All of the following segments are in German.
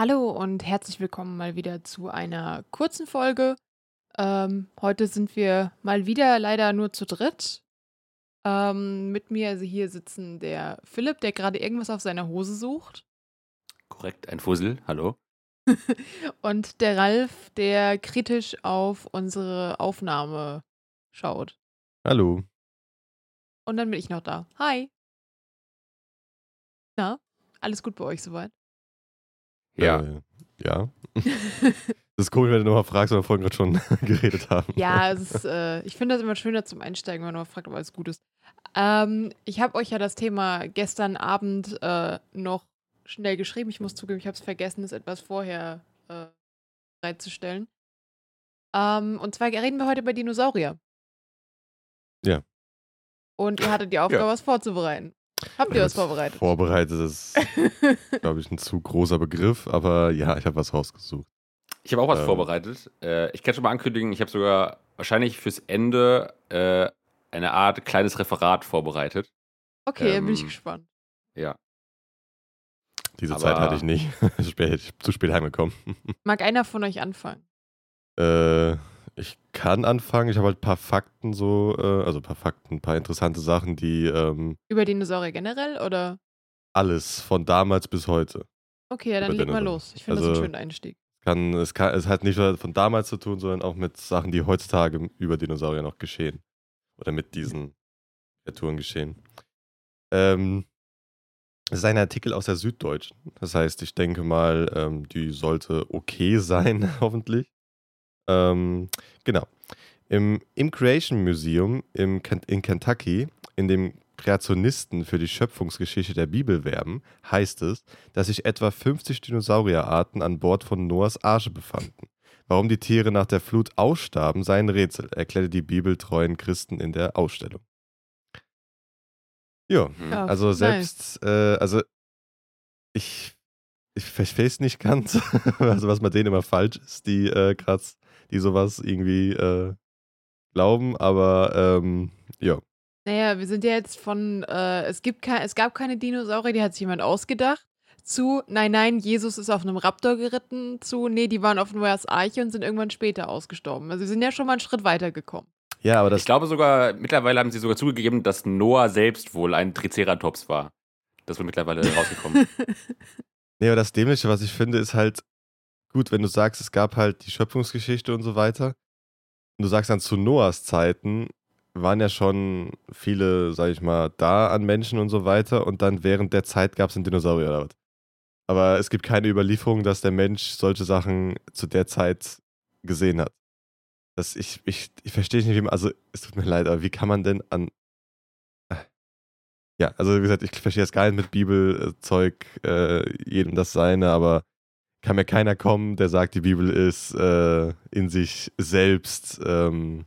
Hallo und herzlich willkommen mal wieder zu einer kurzen Folge. Ähm, heute sind wir mal wieder leider nur zu dritt. Ähm, mit mir also hier sitzen der Philipp, der gerade irgendwas auf seiner Hose sucht. Korrekt, ein Fussel, hallo. Und der Ralf, der kritisch auf unsere Aufnahme schaut. Hallo. Und dann bin ich noch da. Hi. Na, alles gut bei euch soweit? Ja. Äh, ja. Das ist komisch, wenn du nochmal fragst, weil wir vorhin gerade schon geredet haben. Ja, ist, äh, ich finde das immer schöner zum Einsteigen, wenn man fragt, ob alles gut ist. Ähm, ich habe euch ja das Thema gestern Abend äh, noch schnell geschrieben. Ich muss zugeben, ich habe es vergessen, es etwas vorher äh, bereitzustellen. Ähm, und zwar reden wir heute über Dinosaurier. Ja. Und ihr hattet die Aufgabe, was vorzubereiten. Habt ihr was vorbereitet? Vorbereitet ist, glaube ich, ein zu großer Begriff, aber ja, ich habe was rausgesucht. Ich habe auch was Ähm. vorbereitet. Äh, ich kann schon mal ankündigen, ich habe sogar wahrscheinlich fürs Ende äh, eine Art kleines Referat vorbereitet. Okay, dann bin ich Ähm, gespannt. Ja. Diese Aber- Zeit hatte ich nicht. Spät- ich bin zu spät heimgekommen. Mag einer von euch anfangen? Äh, ich kann anfangen. Ich habe halt ein paar Fakten so, äh, also ein paar Fakten, ein paar interessante Sachen, die ähm, Über Dinosaurier generell oder? alles von damals bis heute. Okay, ja, dann leg mal los. Ich finde das einen Also- schönen Einstieg. Kann, es, kann, es hat nicht nur von damals zu tun, sondern auch mit Sachen, die heutzutage über Dinosaurier noch geschehen. Oder mit diesen Kreaturen geschehen. Ähm, es ist ein Artikel aus der Süddeutschen. Das heißt, ich denke mal, ähm, die sollte okay sein, hoffentlich. Ähm, genau. Im, Im Creation Museum im, in Kentucky, in dem Kreationisten für die Schöpfungsgeschichte der Bibel werben, heißt es, dass sich etwa 50 Dinosaurierarten an Bord von Noahs Arche befanden. Warum die Tiere nach der Flut ausstarben, sei ein Rätsel, erklärte die bibeltreuen Christen in der Ausstellung. Ja, Hm. Ja, also nice. selbst, äh, also ich, ich verstehe es nicht ganz, also was bei denen immer falsch ist, die äh, krass, die sowas irgendwie äh, glauben, aber ähm, ja. Naja, wir sind ja jetzt von, äh, es, gibt kein, es gab keine Dinosaurier, die hat sich jemand ausgedacht, zu, nein, nein, Jesus ist auf einem Raptor geritten, zu, nee, die waren auf Noahs Arche und sind irgendwann später ausgestorben. Also wir sind ja schon mal einen Schritt weitergekommen. Ja, aber das Ich glaube sogar, mittlerweile haben sie sogar zugegeben, dass Noah selbst wohl ein Triceratops war. Das wird mittlerweile rausgekommen. Nee, aber das Dämliche, was ich finde, ist halt, gut, wenn du sagst, es gab halt die Schöpfungsgeschichte und so weiter. Und du sagst dann zu Noahs Zeiten waren ja schon viele, sag ich mal, da an Menschen und so weiter. Und dann während der Zeit gab es einen Dinosaurier oder was. Aber es gibt keine Überlieferung, dass der Mensch solche Sachen zu der Zeit gesehen hat. Das, ich, ich, ich verstehe nicht, wie man, also es tut mir leid, aber wie kann man denn an. Äh. Ja, also wie gesagt, ich verstehe jetzt gar nicht mit Bibelzeug, äh, jedem das seine, aber kann mir keiner kommen, der sagt, die Bibel ist äh, in sich selbst ähm,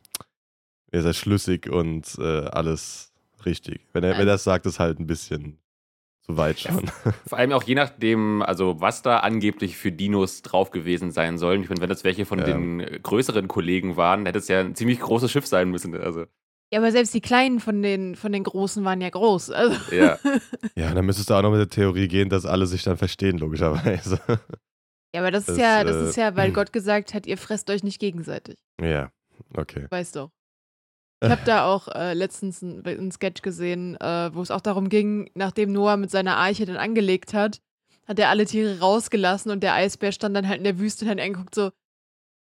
ist er schlüssig und äh, alles richtig. Wenn er, wenn er das sagt, ist halt ein bisschen zu weit schon. Vor allem auch je nachdem, also was da angeblich für Dinos drauf gewesen sein sollen. Ich meine, wenn das welche von Ja. den größeren Kollegen waren, hätte es ja ein ziemlich großes Schiff sein müssen. Also, Ja, aber selbst die Kleinen von den, von den Großen waren ja groß. Also, ja. ja, dann müsstest du auch noch mit der Theorie gehen, dass alle sich dann verstehen, logischerweise. ja, aber das, Das, ist ja, das äh, ist ja, weil Gott gesagt hat, ihr fresst euch nicht gegenseitig. ja, okay. Weißt doch. Ich habe da auch äh, letztens einen, einen Sketch gesehen, äh, wo es auch darum ging, nachdem Noah mit seiner Arche dann angelegt hat, hat er alle Tiere rausgelassen und der Eisbär stand dann halt in der Wüste und hat angeguckt so,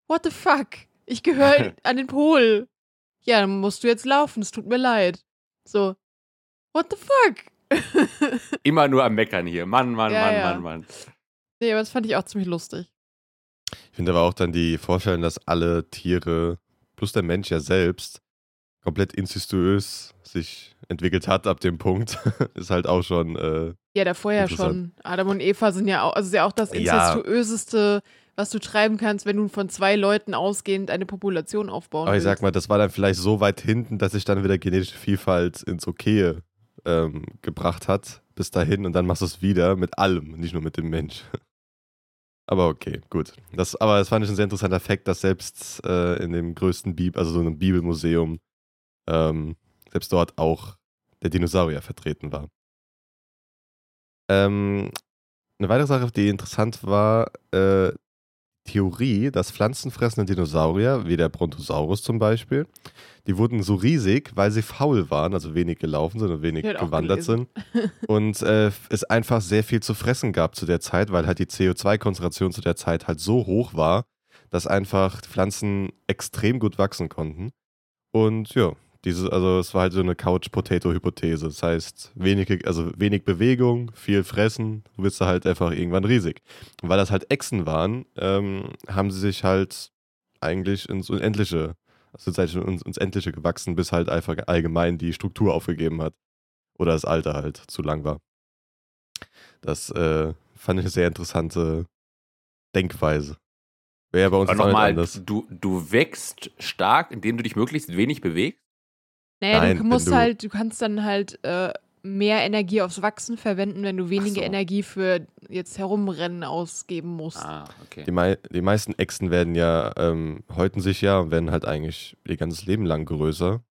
what the fuck? Ich gehöre an den Pol. Ja, dann musst du jetzt laufen, es tut mir leid. So, what the fuck? Immer nur am Meckern hier. Mann, Mann, Ja, Mann, ja. Mann, Mann. Nee, aber das fand ich auch ziemlich lustig. Ich finde aber auch dann die Vorstellung, dass alle Tiere plus der Mensch ja selbst komplett incestuös sich entwickelt hat ab dem Punkt, ist halt auch schon. Äh, Ja, davor ja schon. Adam und Eva sind ja auch, also ist ja auch das Ja. incestuöseste, was du treiben kannst, wenn du von zwei Leuten ausgehend eine Population aufbauen aber ich willst. sag mal, das war dann vielleicht so weit hinten, dass sich dann wieder genetische Vielfalt ins Okaye ähm, gebracht hat, bis dahin und dann machst du es wieder mit allem, nicht nur mit dem Mensch. Aber okay, gut. Das, aber das fand ich ein sehr interessanter Fakt, dass selbst äh, in dem größten Bibel, also so einem Bibelmuseum, ähm, selbst dort auch der Dinosaurier vertreten war. Ähm, eine weitere Sache, die interessant war, äh, Theorie, dass pflanzenfressende Dinosaurier, wie der Brontosaurus zum Beispiel, die wurden so riesig, weil sie faul waren, also wenig gelaufen sind und wenig gewandert sind. Und äh, es einfach sehr viel zu fressen gab zu der Zeit, weil halt die CO2-Konzentration zu der Zeit halt so hoch war, dass einfach Pflanzen extrem gut wachsen konnten. Und ja, diese, also es war halt so eine Couch-Potato-Hypothese. Das heißt, wenig, also wenig Bewegung, viel Fressen, du bist halt einfach irgendwann riesig. Und weil das halt Echsen waren, ähm, haben sie sich halt eigentlich ins Unendliche, also sind halt ins, ins Endliche gewachsen, bis halt einfach allgemein die Struktur aufgegeben hat. Oder das Alter halt zu lang war. Das äh, fand ich eine sehr interessante Denkweise. Wäre ja bei uns Aber nochmal, anders. du, du wächst stark, indem du dich möglichst wenig bewegst. Naja, Nein, du musst du- halt, du kannst dann halt äh, mehr Energie aufs Wachsen verwenden, wenn du weniger so. Energie für jetzt herumrennen ausgeben musst. Ah, okay. Die, mei die meisten Echsen werden ja, ähm, häuten sich ja und werden halt eigentlich ihr ganzes Leben lang größer.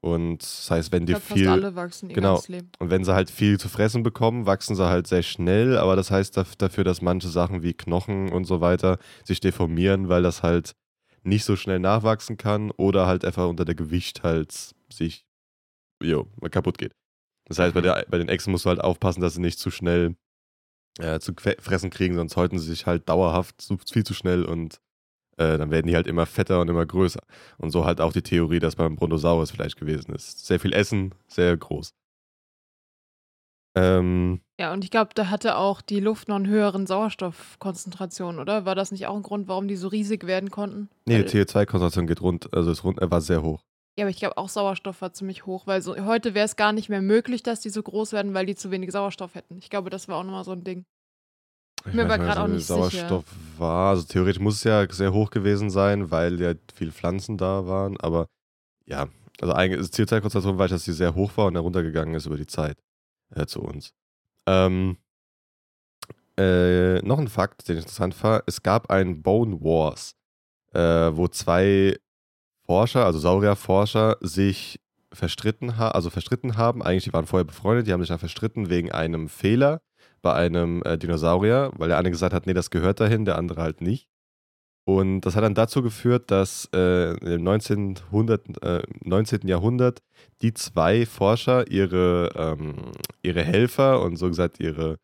Und das heißt, wenn die glaube, fast viel. alle wachsen ihr genau. ganzes Leben. Und wenn sie halt viel zu fressen bekommen, wachsen sie halt sehr schnell, aber das heißt daf- dafür, dass manche Sachen wie Knochen und so weiter sich deformieren, weil das halt nicht so schnell nachwachsen kann oder halt einfach unter der Gewicht halt sich jo, kaputt geht. Das heißt, bei, der, bei den Echsen musst du halt aufpassen, dass sie nicht zu schnell äh, zu fressen kriegen, sonst häuten sie sich halt dauerhaft zu, viel zu schnell und äh, dann werden die halt immer fetter und immer größer. Und so halt auch die Theorie, dass beim Brontosaurus vielleicht gewesen ist. Sehr viel Essen, sehr groß. Ähm, Ja, und ich glaube, da hatte auch die Luft noch einen höheren Sauerstoffkonzentration, oder? War das nicht auch ein Grund, warum die so riesig werden konnten? nee, die CO2-Konzentration geht rund, also ist rund, er war sehr hoch. Ja, aber ich glaube auch Sauerstoff war ziemlich hoch, weil so, heute wäre es gar nicht mehr möglich, dass die so groß werden, weil die zu wenig Sauerstoff hätten. Ich glaube, das war auch nochmal so ein Ding. Ich Mir war nicht, grad auch nicht Sauerstoff war. Also theoretisch muss es ja sehr hoch gewesen sein, weil ja viele Pflanzen da waren. Aber ja, also eigentlich ist CO2-Konzentration weiß ich, dass sie sehr hoch war und dann runtergegangen ist über die Zeit äh, zu uns. Ähm, äh, noch ein Fakt, den ich interessant war: Es gab ein Bone Wars, äh, wo zwei Forscher, also Saurierforscher, sich verstritten, ha also verstritten haben. Eigentlich, die waren vorher befreundet, die haben sich dann verstritten wegen einem Fehler bei einem äh, Dinosaurier, weil der eine gesagt hat, nee, das gehört dahin, der andere halt nicht. Und das hat dann dazu geführt, dass äh, im 1900, äh, 19. Jahrhundert die zwei Forscher ihre, ähm, ihre Helfer und so gesagt ihre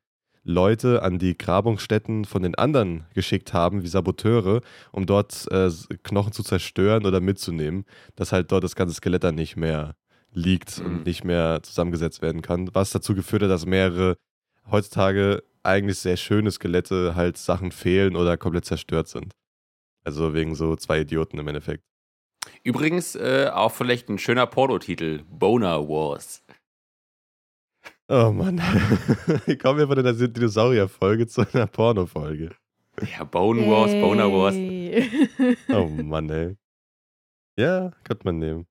Leute an die Grabungsstätten von den anderen geschickt haben, wie Saboteure, um dort äh, Knochen zu zerstören oder mitzunehmen, dass halt dort das ganze Skelett dann nicht mehr liegt Mhm. und nicht mehr zusammengesetzt werden kann. Was dazu geführt hat, dass mehrere heutzutage eigentlich sehr schöne Skelette halt Sachen fehlen oder komplett zerstört sind. Also wegen so zwei Idioten im Endeffekt. Übrigens äh, auch vielleicht ein schöner Pornotitel: Boner Wars. Oh Mann. Wie kommen wir von einer Dinosaurier-Folge zu einer Porno-Folge? Ja, Bone Wars, Boner Wars. Oh Mann, ey. Ja, könnte man nehmen.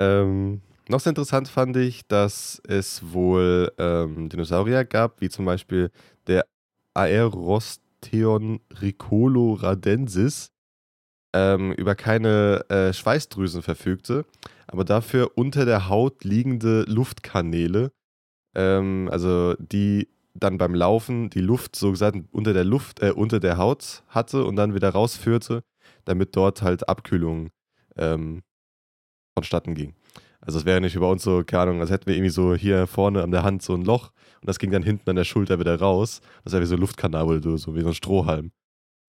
Ähm, noch sehr interessant fand ich, dass es wohl ähm, Dinosaurier gab, wie zum Beispiel der Aerosteon ricolo-radensis, ähm, über keine äh, Schweißdrüsen verfügte, aber dafür unter der Haut liegende Luftkanäle, ähm, also die dann beim Laufen die Luft so gesagt unter der Luft, äh, unter der Haut hatte und dann wieder rausführte, damit dort halt Abkühlung ähm, vonstatten ging. Also es wäre nicht über uns so, keine Ahnung, als hätten wir irgendwie so hier vorne an der Hand so ein Loch und das ging dann hinten an der Schulter wieder raus. Das wäre wie so ein Luftkanal oder so, wie so ein Strohhalm.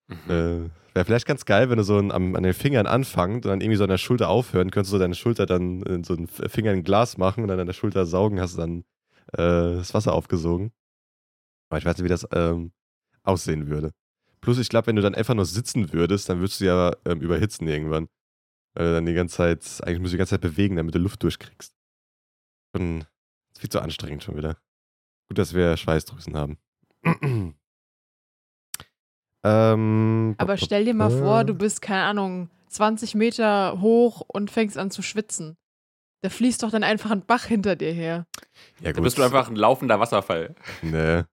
Mhm. Wäre vielleicht ganz geil, wenn du so am, an den Fingern anfangst und dann irgendwie so an der Schulter aufhören, könntest du deine Schulter dann in so einen Finger in ein Glas machen und dann an der Schulter saugen, hast du dann äh, das Wasser aufgesogen. Aber ich weiß nicht, wie das ähm, aussehen würde. Plus, ich glaube, wenn du dann einfach nur sitzen würdest, dann würdest du ja ähm, überhitzen irgendwann. Weil du dann die ganze Zeit, eigentlich musst du die ganze Zeit bewegen, damit du Luft durchkriegst. Schon viel zu anstrengend schon wieder. Gut, dass wir Schweißdrüsen haben. ähm, Aber stell dir mal vor, du bist, keine Ahnung, 20 Meter hoch und fängst an zu schwitzen. Da fließt doch dann einfach ein Bach hinter dir her. Ja, Da bist du einfach ein laufender Wasserfall. Nee.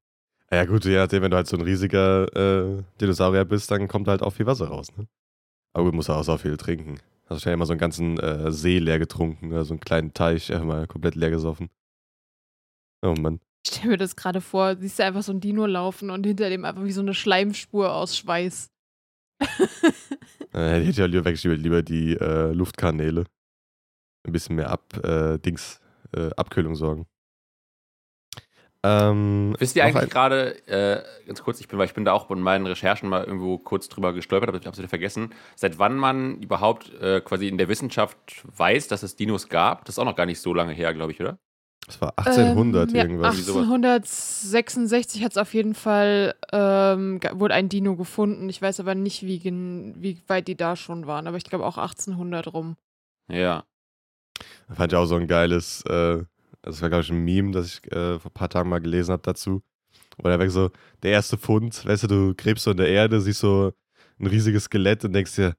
Ja, gut, je nachdem, wenn du halt so ein riesiger äh, Dinosaurier bist, dann kommt halt auch viel Wasser raus, ne? Aber gut, musst du auch so viel trinken. Hast wahrscheinlich immer so einen ganzen äh, See leer getrunken, oder so einen kleinen Teich einfach mal komplett leer gesoffen. Oh Mann. Ich stell mir das gerade vor, siehst du einfach so ein Dino laufen und hinter dem einfach wie so eine Schleimspur aus Schweiß. Äh, ich hätte ja lieber wirklich lieber die äh, Luftkanäle. Ein bisschen mehr ab, äh, Dings, äh, Abkühlung sorgen. Ähm, Wisst ihr eigentlich gerade, äh, ganz kurz, ich bin, weil ich bin da auch bei meinen Recherchen mal irgendwo kurz drüber gestolpert, aber ich habe es wieder vergessen, seit wann man überhaupt äh, quasi in der Wissenschaft weiß, dass es Dinos gab. Das ist auch noch gar nicht so lange her, glaube ich, oder? Das war 1800 Ähm, irgendwas. Irgendwie sowas. 1866 hat es auf jeden Fall, ähm, wurde ein Dino gefunden. Ich weiß aber nicht, wie, gen- wie weit die da schon waren, aber ich glaube auch 1800 rum. Ja. Da fand ich auch so ein geiles, äh, das war glaube ich ein Meme, das ich äh, vor ein paar Tagen mal gelesen habe dazu. Wo da weg so, der erste Fund, weißt du, du gräbst so in der Erde, siehst so ein riesiges Skelett und denkst dir,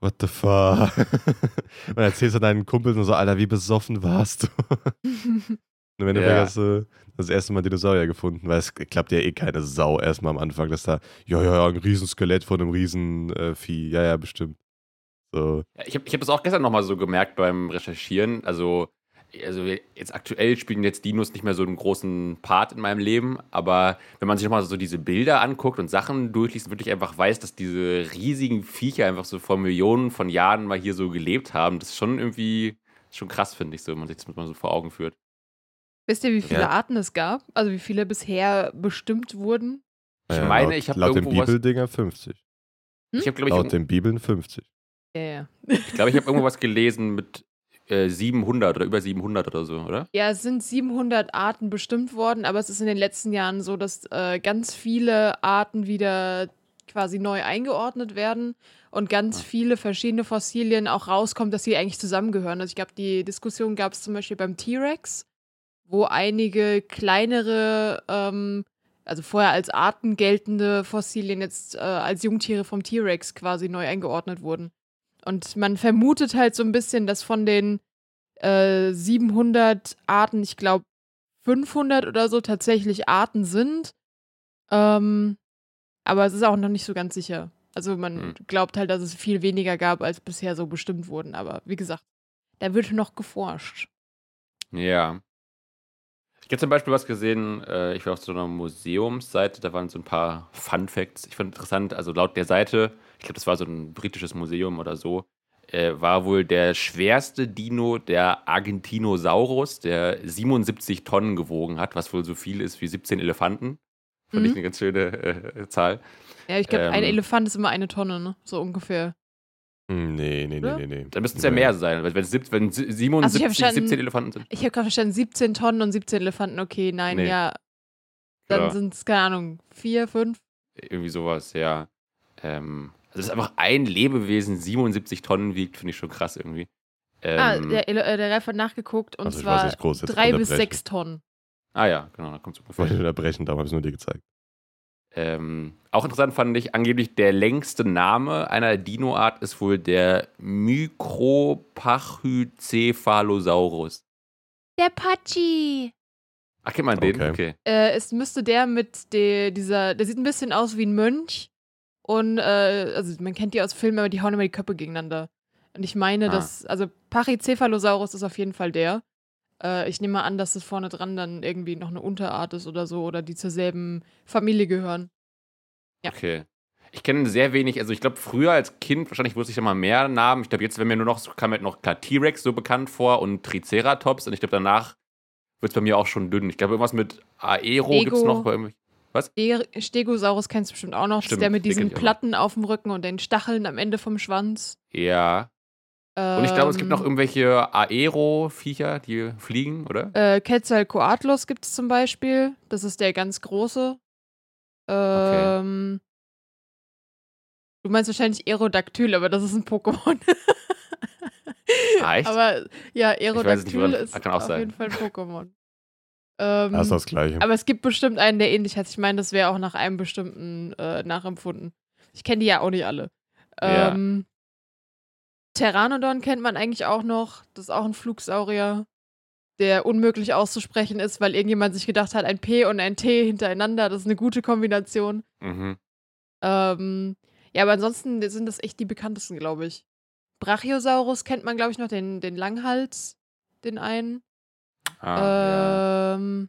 what the fuck? und erzählst du deinen Kumpels und so, Alter, wie besoffen warst du? Wenn du Ja. hast du das erste Mal Dinosaurier gefunden, weil es klappt ja eh keine Sau erstmal am Anfang, dass da, ja, ja, ja, ein Riesenskelett von einem Riesenvieh, äh, Vieh. ja, ja, bestimmt. So, Ich habe ich hab das auch gestern nochmal so gemerkt beim Recherchieren. Also, also jetzt aktuell spielen jetzt Dinos nicht mehr so einen großen Part in meinem Leben, aber wenn man sich nochmal so diese Bilder anguckt und Sachen durchliest, wirklich einfach weiß, dass diese riesigen Viecher einfach so vor Millionen von Jahren mal hier so gelebt haben, das ist schon irgendwie schon krass, finde ich so, wenn man sich das mal so vor Augen führt. Wisst ihr, wie viele Ja. Arten es gab? Also wie viele bisher bestimmt wurden? Ich ja, meine, laut, ich habe Laut den irgendwo. Bibeldinger 50. Hm? Ich habe, glaube Laut ich, den Bibeln 50. Ja, ja. ich, glaub, ich habe irgendwo was gelesen mit äh, 700 oder über 700 oder so, oder? Ja, es sind 700 Arten bestimmt worden, aber es ist in den letzten Jahren so, dass äh, ganz viele Arten wieder quasi neu eingeordnet werden und ganz Ah. viele verschiedene Fossilien auch rauskommen, dass sie eigentlich zusammengehören. Also ich glaube, die Diskussion gab es zum Beispiel beim T-Rex, wo einige kleinere, ähm, also vorher als Arten geltende Fossilien jetzt äh, als Jungtiere vom T-Rex quasi neu eingeordnet wurden. Und man vermutet halt so ein bisschen, dass von den äh, 700 Arten, ich glaube 500 oder so tatsächlich Arten sind. Ähm, aber es ist auch noch nicht so ganz sicher. Also man Hm. glaubt halt, dass es viel weniger gab, als bisher so bestimmt wurden. Aber wie gesagt, da wird noch geforscht. Ja. Ich habe zum Beispiel was gesehen, äh, ich war auf so einer Museumsseite, da waren so ein paar Fun Facts. Ich fand interessant, also laut der Seite, ich glaube, das war so ein britisches Museum oder so, äh, war wohl der schwerste Dino der Argentinosaurus, der 77 Tonnen gewogen hat, was wohl so viel ist wie 17 Elefanten. Fand ich Mhm. eine ganz schöne äh, Zahl. Ja, ich glaube, ein Ähm. Elefant ist immer eine Tonne, ne? So ungefähr. Hm, Nee, nee, nee, nee, nee. Da müssten es ja mehr sein, weil wenn, es wenn si- 77, Also ich hab verstanden- 17 Elefanten sind. Ich habe gerade verstanden, 17 Tonnen und 17 Elefanten. Okay, nein, Nee. ja. Dann Ja. sind es, keine Ahnung, vier, fünf. Irgendwie sowas, ja. Ähm, also dass einfach ein Lebewesen 77 Tonnen wiegt, finde ich schon krass irgendwie. ah, Ähm, der, Ele- äh, der Ralf hat nachgeguckt und Also weiß zwar jetzt drei bis sechs Tonnen. ah ja, genau, da kommt es Ich wollte ungefähr. unterbrechen, darum habe ich es nur dir gezeigt. Ähm, auch interessant fand ich, angeblich der längste Name einer Dinoart ist wohl der Micropachycephalosaurus. Der Patschi. Ach, kennt man den? Okay. Okay. Äh, es müsste der mit der, dieser, der sieht ein bisschen aus wie ein Mönch. Und, äh, also man kennt die aus Filmen, aber die hauen immer die Köpfe gegeneinander. Und ich meine, Ah. dass, also Pachycephalosaurus ist auf jeden Fall der. Äh, ich nehme mal an, dass das vorne dran dann irgendwie noch eine Unterart ist oder so oder die zur selben Familie gehören. Ja. Okay. Ich kenne sehr wenig, also ich glaube, früher als Kind, wahrscheinlich wusste ich da mal mehr Namen. Ich glaube, jetzt, wenn mir nur noch, so kam mir noch klar T-Rex so bekannt vor und Triceratops und ich glaube, danach wird es bei mir auch schon dünn. Ich glaube, irgendwas mit Aero gibt es noch bei. Ste Stegosaurus kennst du bestimmt auch noch. das ist Stimmt, der mit diesen. Platten auf dem Rücken und den Stacheln am Ende vom Schwanz. Ja. Und ich glaube, es gibt noch Ähm, irgendwelche Aero-Viecher, die fliegen, oder? Äh, Quetzalcoatlus gibt es zum Beispiel. Das ist der ganz große. Ähm, Du meinst wahrscheinlich Aerodactyl, aber das ist ein Pokémon. Ah, echt? Aber ja, nicht, Aerodactyl woran- ist kann auch auf sein. jeden Fall ein Pokémon. Ähm, Das ist das Gleiche. aber es gibt bestimmt einen, der ähnlich heißt. Ich meine, das wäre auch nach einem bestimmten äh, nachempfunden. Ich kenne die ja auch nicht alle. Ja. Pteranodon kennt man eigentlich auch noch. Das ist auch ein Flugsaurier, der unmöglich auszusprechen ist, weil irgendjemand sich gedacht hat, ein P und ein T hintereinander, das ist eine gute Kombination. Mhm. Ähm, ja, aber ansonsten sind das echt die bekanntesten, glaube ich. Brachiosaurus kennt man, glaube ich, noch, den, den Langhals, den einen. Ah, ja. ähm,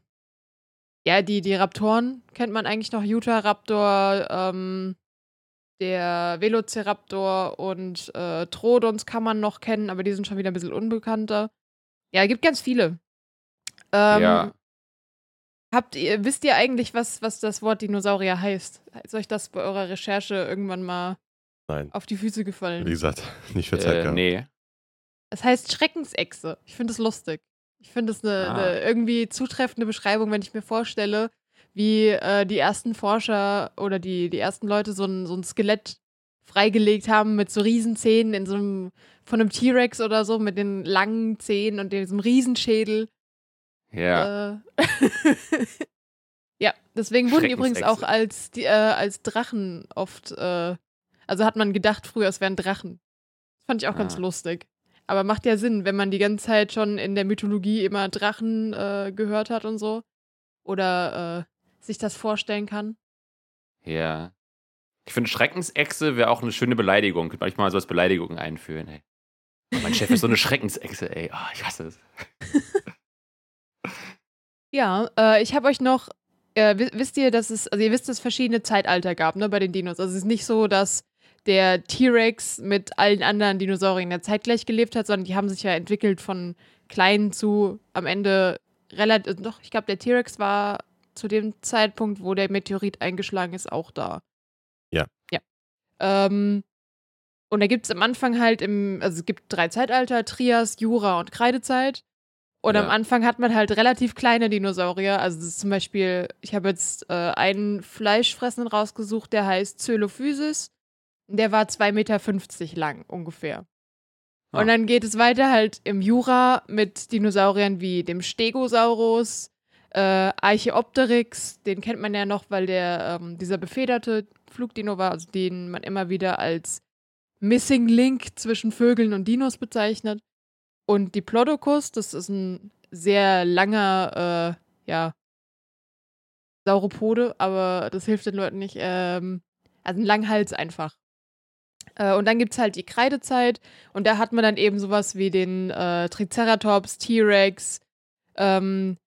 ja, die, die Raptoren kennt man eigentlich noch. Utahraptor, ähm, der Velociraptor und äh, Trodons kann man noch kennen, aber die sind schon wieder ein bisschen unbekannter. Ja, gibt ganz viele. Ähm, Ja. Habt ihr, wisst ihr eigentlich, was, was das Wort Dinosaurier heißt? Ist euch das bei eurer Recherche irgendwann mal Nein. auf die Füße gefallen? Wie gesagt, nicht für Zeit Äh, gehabt. nee. Es heißt Schreckensechse. Ich finde es lustig. Ich finde es eine Ah. eine irgendwie zutreffende Beschreibung, wenn ich mir vorstelle, wie äh, die ersten Forscher oder die, die ersten Leute so ein, so ein Skelett freigelegt haben mit so Riesenzähnen in so einem, von einem T-Rex oder so, mit den langen Zähnen und diesem Riesenschädel. Ja. Äh, ja, deswegen wurden die übrigens auch als, die, äh, als Drachen oft, äh, also hat man gedacht früher, es wären Drachen. Das fand ich auch ganz Ah. lustig. Aber macht ja Sinn, wenn man die ganze Zeit schon in der Mythologie immer Drachen äh, gehört hat und so. Oder äh, sich das vorstellen kann. Ja. Ich finde, Schreckensechse wäre auch eine schöne Beleidigung. Könnte manchmal so als Beleidigung einführen, ey. Oh, mein Chef ist so eine Schreckensechse, ey. Oh, ich hasse es. Ja, äh, ich habe euch noch, äh, wi- wisst ihr, dass es, also ihr wisst, dass es verschiedene Zeitalter gab, ne, bei den Dinos. Also es ist nicht so, dass der T-Rex mit allen anderen Dinosauriern der zeitgleich gelebt hat, sondern die haben sich ja entwickelt von klein zu am Ende relativ, doch, ich glaube, der T-Rex war zu dem Zeitpunkt, wo der Meteorit eingeschlagen ist, auch da. Ja. Ja. Ähm, und da gibt es am Anfang halt im, also es gibt drei Zeitalter, Trias, Jura und Kreidezeit. Und am Ja. Anfang hat man halt relativ kleine Dinosaurier. Also das ist zum Beispiel, ich habe jetzt äh, einen Fleischfressenden rausgesucht, der heißt Zölophysis. Der war 2,50 Meter lang ungefähr. Ah. Und dann geht es weiter halt im Jura mit Dinosauriern wie dem Stegosaurus, äh, Archaeopteryx, den kennt man ja noch, weil der ähm, dieser befederte Flugdino war, also den man immer wieder als Missing Link zwischen Vögeln und Dinos bezeichnet. Und Diplodocus, das ist ein sehr langer, äh, ja, Sauropode, aber das hilft den Leuten nicht. Ähm, also ein Langhals einfach. Äh, und dann gibt es halt die Kreidezeit und da hat man dann eben sowas wie den äh, Triceratops, T-Rex, ähm,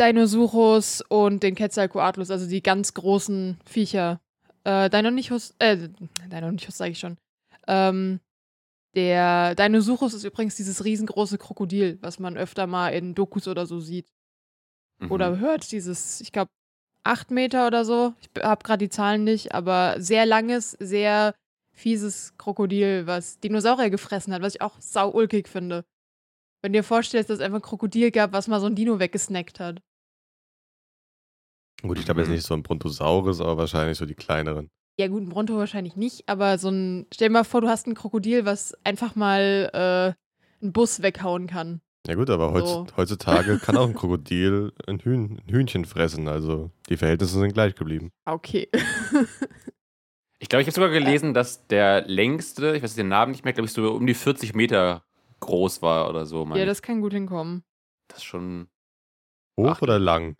Dinosaurus und den Quetzalcoatlus, also die ganz großen Viecher. Äh, Deinonychus, äh, Deinonychus sage ich schon. Ähm, der Dinosaurus ist übrigens dieses riesengroße Krokodil, was man öfter mal in Dokus oder so sieht. Mhm. Oder hört, dieses, ich glaube, acht Meter oder so. Ich habe gerade die Zahlen nicht, aber sehr langes, sehr fieses Krokodil, was Dinosaurier gefressen hat, was ich auch sau ulkig finde. Wenn du dir vorstellst, dass es einfach ein Krokodil gab, was mal so ein Dino weggesnackt hat. Gut, ich glaube jetzt Mhm. nicht so ein Brontosaurus, aber wahrscheinlich so die kleineren. Ja, gut, ein Bronto wahrscheinlich nicht, aber so ein. Stell dir mal vor, du hast ein Krokodil, was einfach mal äh, einen Bus weghauen kann. Ja gut, aber heutz, So. heutzutage kann auch ein Krokodil ein, Hühn, ein Hühnchen fressen. Also die Verhältnisse sind gleich geblieben. Okay. Ich glaube, ich habe sogar gelesen, dass der längste, ich weiß den Namen nicht mehr, glaube ich, so um die 40 Meter groß war oder so. ja, ich. das kann gut hinkommen. das ist schon. Hoch Ach. oder lang?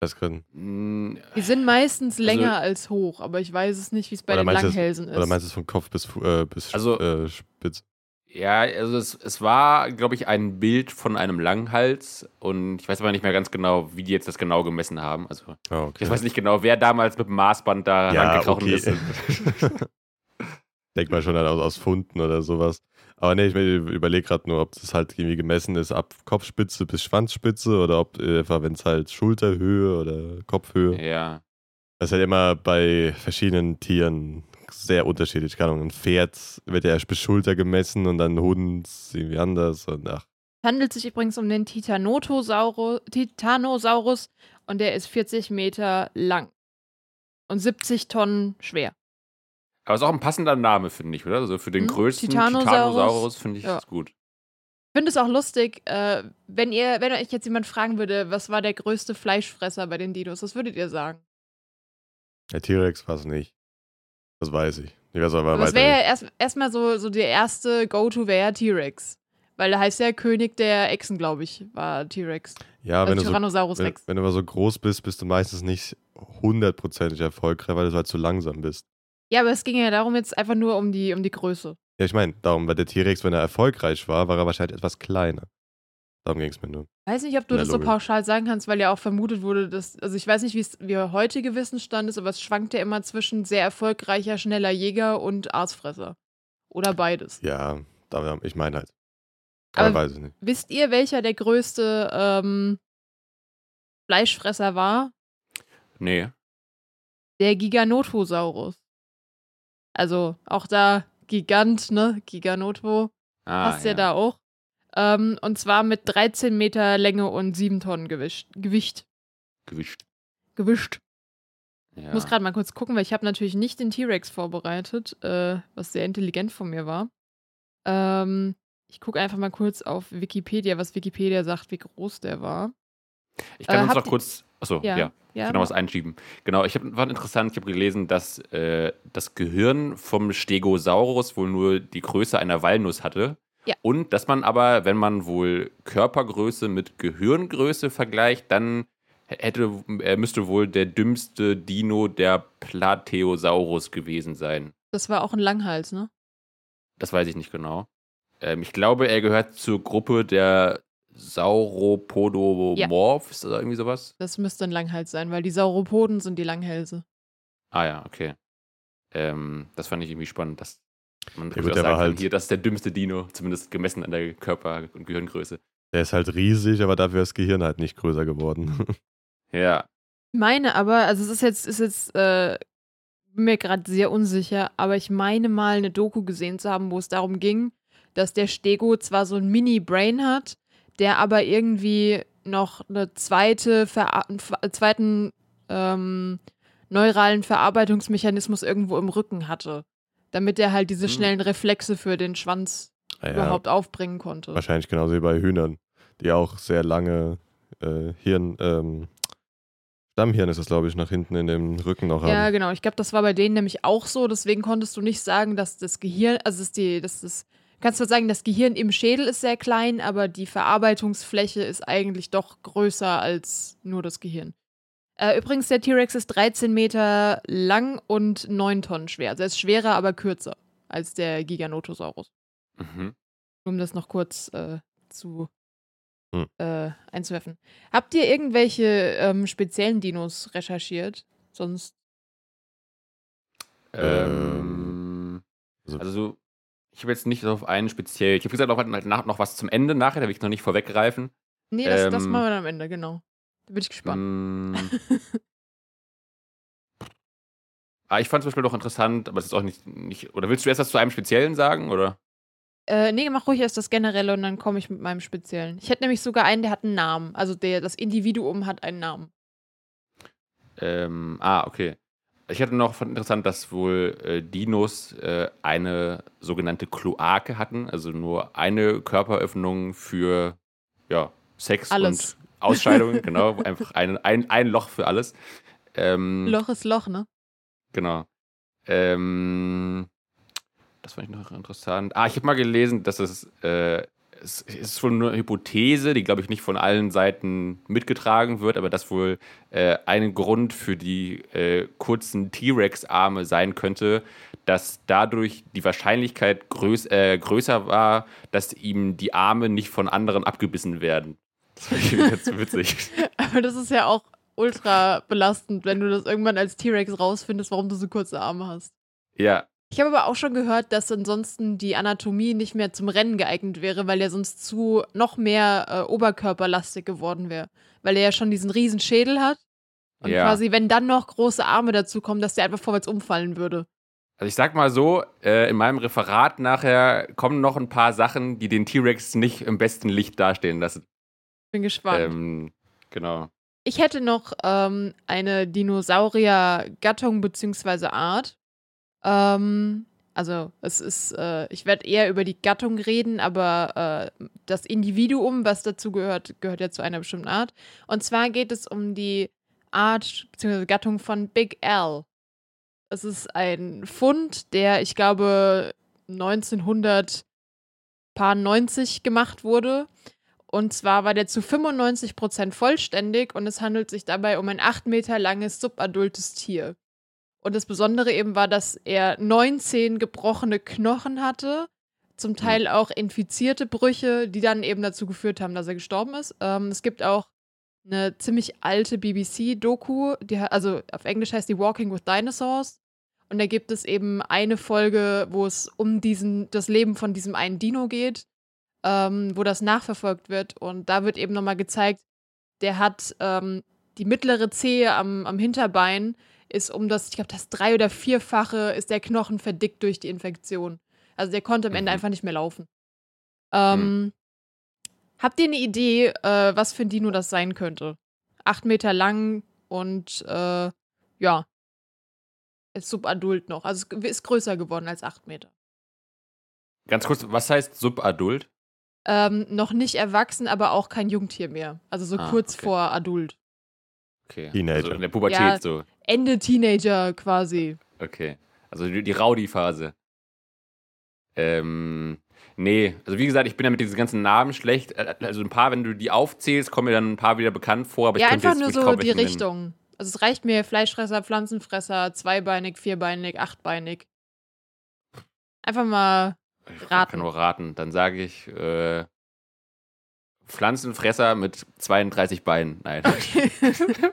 Das können. mh, Die sind meistens länger als hoch, aber ich weiß es nicht, wie es bei den Langhälsen ist. Oder meinst du es von Kopf bis, äh, bis Also- äh, Spitz? Ja, also es, es war, glaube ich, ein Bild von einem Langhals und ich weiß aber nicht mehr ganz genau, wie die jetzt das genau gemessen haben. Also Ah, okay. ich weiß nicht genau, wer damals mit dem Maßband da ja, rangekrochen okay. ist. Denk mal schon dann aus, aus Funden oder sowas. Aber nee, ich überlege gerade nur, ob das halt irgendwie gemessen ist ab Kopfspitze bis Schwanzspitze oder ob äh, einfach, wenn es halt Schulterhöhe oder Kopfhöhe. ja. Das ist halt immer bei verschiedenen Tieren sehr unterschiedlich. Keine Ahnung, ein Pferd wird ja erst bis Schulter gemessen und dann ein Hund irgendwie anders. Und ach, Es handelt sich übrigens um den Titanotosaurus, Titanosaurus und der ist 40 Meter lang und 70 Tonnen schwer. Aber ist auch ein passender Name, finde ich, oder? Also für den Hm, größten Titanosaurus. Titanosaurus finde ich Ja. es gut. Ich finde es auch lustig, äh, wenn ihr, wenn euch jetzt jemand fragen würde, was war der größte Fleischfresser bei den Dinos, was würdet ihr sagen? Der T-Rex war es nicht. Das weiß ich. Ich weiß aber Aber weiter wäre ja nicht. erst erstmal so, so der erste Go-To wäre ja T-Rex. Weil der heißt ja König der Echsen, glaube ich, war T-Rex. Ja, wenn also du, so, Tyrannosaurus wenn, Rex. wenn du aber so groß bist, bist du meistens nicht hundertprozentig erfolgreich, weil du halt zu langsam bist. Ja, aber es ging ja darum jetzt einfach nur um die, um die Größe. Ja, ich meine, darum, weil der T-Rex, wenn er erfolgreich war, war er wahrscheinlich etwas kleiner. Darum ging es mir nur. Weiß nicht, ob du das so Logik. pauschal sagen kannst, weil ja auch vermutet wurde, dass, also ich weiß nicht, wie es wie der heutige Wissensstand ist, aber es schwankt ja immer zwischen sehr erfolgreicher, schneller Jäger und Aasfresser. Oder beides. Ja, ich meine halt. Aber, Aber- weiß ich nicht. Wisst ihr, welcher der größte ähm, Fleischfresser war? Nee. Der Giganotosaurus. Also auch da Gigant, ne? Giganoto. Ah, Passt ja, da auch. Ähm, und zwar mit 13 Meter Länge und 7 Tonnen Gewicht. Gewicht. Gewischt. Gewischt. Ja. Ich muss gerade mal kurz gucken, weil ich habe natürlich nicht den T-Rex vorbereitet, äh, was sehr intelligent von mir war. Ähm, ich gucke einfach mal kurz auf Wikipedia, was Wikipedia sagt, wie groß der war. ich kann äh, uns noch kurz. Achso, ja. Ja, ja. noch was einschieben. Genau, ich habe war interessant, ich habe gelesen, dass äh, das Gehirn vom Stegosaurus wohl nur die Größe einer Walnuss hatte. Ja. Und dass man aber, wenn man wohl Körpergröße mit Gehirngröße vergleicht, dann hätte, er müsste wohl der dümmste Dino der Plateosaurus gewesen sein. Das war auch ein Langhals, ne? Das weiß ich nicht genau. Ähm, ich glaube, er gehört zur Gruppe der Sauropodomorphs oder irgendwie sowas. Das müsste ein Langhals sein, weil die Sauropoden sind die Langhälse. Ah ja, okay. Ähm, das fand ich irgendwie spannend, dass man Ja, ja, gut, sagen halt- hier, das ist der dümmste Dino, zumindest gemessen an der Körper- und Gehirngröße. Der ist halt riesig, aber dafür ist das Gehirn halt nicht größer geworden. Ja, Ich meine aber, also es ist jetzt, ist jetzt, äh, bin mir gerade sehr unsicher, aber ich meine mal eine Doku gesehen zu haben, wo es darum ging, dass der Stego zwar so ein Mini-Brain hat, der aber irgendwie noch eine zweite, Ver einen ver- zweiten ähm, neuralen Verarbeitungsmechanismus irgendwo im Rücken hatte. Damit er halt diese Hm. schnellen Reflexe für den Schwanz Ah ja, überhaupt aufbringen konnte. wahrscheinlich genauso wie bei Hühnern, die auch sehr lange äh, Hirn, ähm, Stammhirn ist es, glaube ich, nach hinten in dem Rücken noch Ja, haben. genau. Ich glaube, das war bei denen nämlich auch so. Deswegen konntest du nicht sagen, dass das Gehirn, also dass die, dass das, kannst zwar sagen, das Gehirn im Schädel ist sehr klein, aber die Verarbeitungsfläche ist eigentlich doch größer als nur das Gehirn. Äh, übrigens, der T-Rex ist 13 Meter lang und 9 Tonnen schwer. Also er ist schwerer, aber kürzer als der Giganotosaurus. mhm. Um das noch kurz äh, zu Hm. äh, einzuwerfen. Habt ihr irgendwelche ähm, speziellen Dinos recherchiert? Sonst Ähm, also- also, so, ich habe jetzt nicht auf einen speziell. Ich habe gesagt, noch, halt nach, noch was zum Ende nachher, da will ich noch nicht vorweggreifen. Nee, das, das Ähm, machen wir dann am Ende, genau. Da bin ich gespannt. Mm. ah, ich fand zum Beispiel noch interessant, aber es ist auch nicht, nicht. Oder willst du erst was zu einem Speziellen sagen? Oder? Äh, nee, mach ruhig erst das Generelle und dann komme ich mit meinem Speziellen. Ich hätte nämlich sogar einen, der hat einen Namen. Also der, das Individuum hat einen Namen. Ähm, ah, okay. Ich hatte noch fand interessant, dass wohl äh, Dinos äh, eine sogenannte Kloake hatten, also nur eine Körperöffnung für ja, Sex Alles. und Ausscheidungen, genau, einfach ein, ein, ein Loch für alles. Ähm, Loch ist Loch, ne? Genau. Ähm, das fand ich noch interessant. Ah, ich habe mal gelesen, dass es, äh, es ist wohl nur eine Hypothese, die, glaube ich, nicht von allen Seiten mitgetragen wird, aber dass wohl äh, ein Grund für die äh, kurzen T-Rex-Arme sein könnte, dass dadurch die Wahrscheinlichkeit größ äh, größer war, dass ihm die Arme nicht von anderen abgebissen werden. Das fand ich ganz witzig. Aber das ist ja auch ultra belastend, wenn du das irgendwann als T-Rex rausfindest, warum du so kurze Arme hast. Ja, Ich habe aber auch schon gehört, dass ansonsten die Anatomie nicht mehr zum Rennen geeignet wäre, weil er sonst zu noch mehr äh, oberkörperlastig geworden wäre. Weil er ja schon diesen riesen Schädel hat. Und Ja. quasi, wenn dann noch große Arme dazu kommen, dass der einfach vorwärts umfallen würde. Also ich sag mal so, äh, in meinem Referat nachher kommen noch ein paar Sachen, die den T-Rex nicht im besten Licht dastehen lassen. Bin gespannt. Ähm, genau. Ich hätte noch ähm, eine Dinosaurier-Gattung bzw. Art. Ähm, also es ist, äh, ich werde eher über die Gattung reden, aber äh, das Individuum, was dazu gehört, gehört ja zu einer bestimmten Art. Und zwar geht es um die Art bzw. Gattung von Big L. Es ist ein Fund, der, ich glaube, 1990 gemacht wurde. Und zwar war der zu 95% vollständig und es handelt sich dabei um ein 8 Meter langes subadultes Tier. Und das Besondere eben war, dass er 19 gebrochene Knochen hatte, zum Mhm. Teil auch infizierte Brüche, die dann eben dazu geführt haben, dass er gestorben ist. Ähm, es gibt auch eine ziemlich alte BBC-Doku, also auf Englisch heißt die Walking with Dinosaurs. Und da gibt es eben eine Folge, wo es um diesen, das Leben von diesem einen Dino geht, ähm, wo das nachverfolgt wird. Und da wird eben nochmal gezeigt, der hat ähm, die mittlere Zehe am, am Hinterbein ist um das, ich glaube, das drei- oder vierfache ist der Knochen verdickt durch die Infektion. Also der konnte am Ende Mhm. einfach nicht mehr laufen. Ähm, Habt ihr eine Idee, äh, was für ein Dino das sein könnte? Acht Meter lang und äh, ja, ist subadult noch. Also ist größer geworden als acht Meter. Ganz kurz, was heißt subadult? Ähm, noch nicht erwachsen, aber auch kein Jungtier mehr. Also so Ah, kurz okay. vor adult. Okay. Teenager. Also in der Pubertät Ja. so. Ende Teenager quasi. Okay. Also die, die Rowdy-Phase. Ähm, nee, also wie gesagt, ich bin ja mit diesen ganzen Namen schlecht. Äh, Also ein paar, wenn du die aufzählst, kommen mir dann ein paar wieder bekannt vor, aber ja, ich könnte einfach jetzt nur so die welchen nennen. Richtung. Also es reicht mir Fleischfresser, Pflanzenfresser, zweibeinig, vierbeinig, achtbeinig. Einfach mal Ich Raten. kann nur raten. Dann sage ich äh, Pflanzenfresser mit 32 Beinen. Nein. Okay.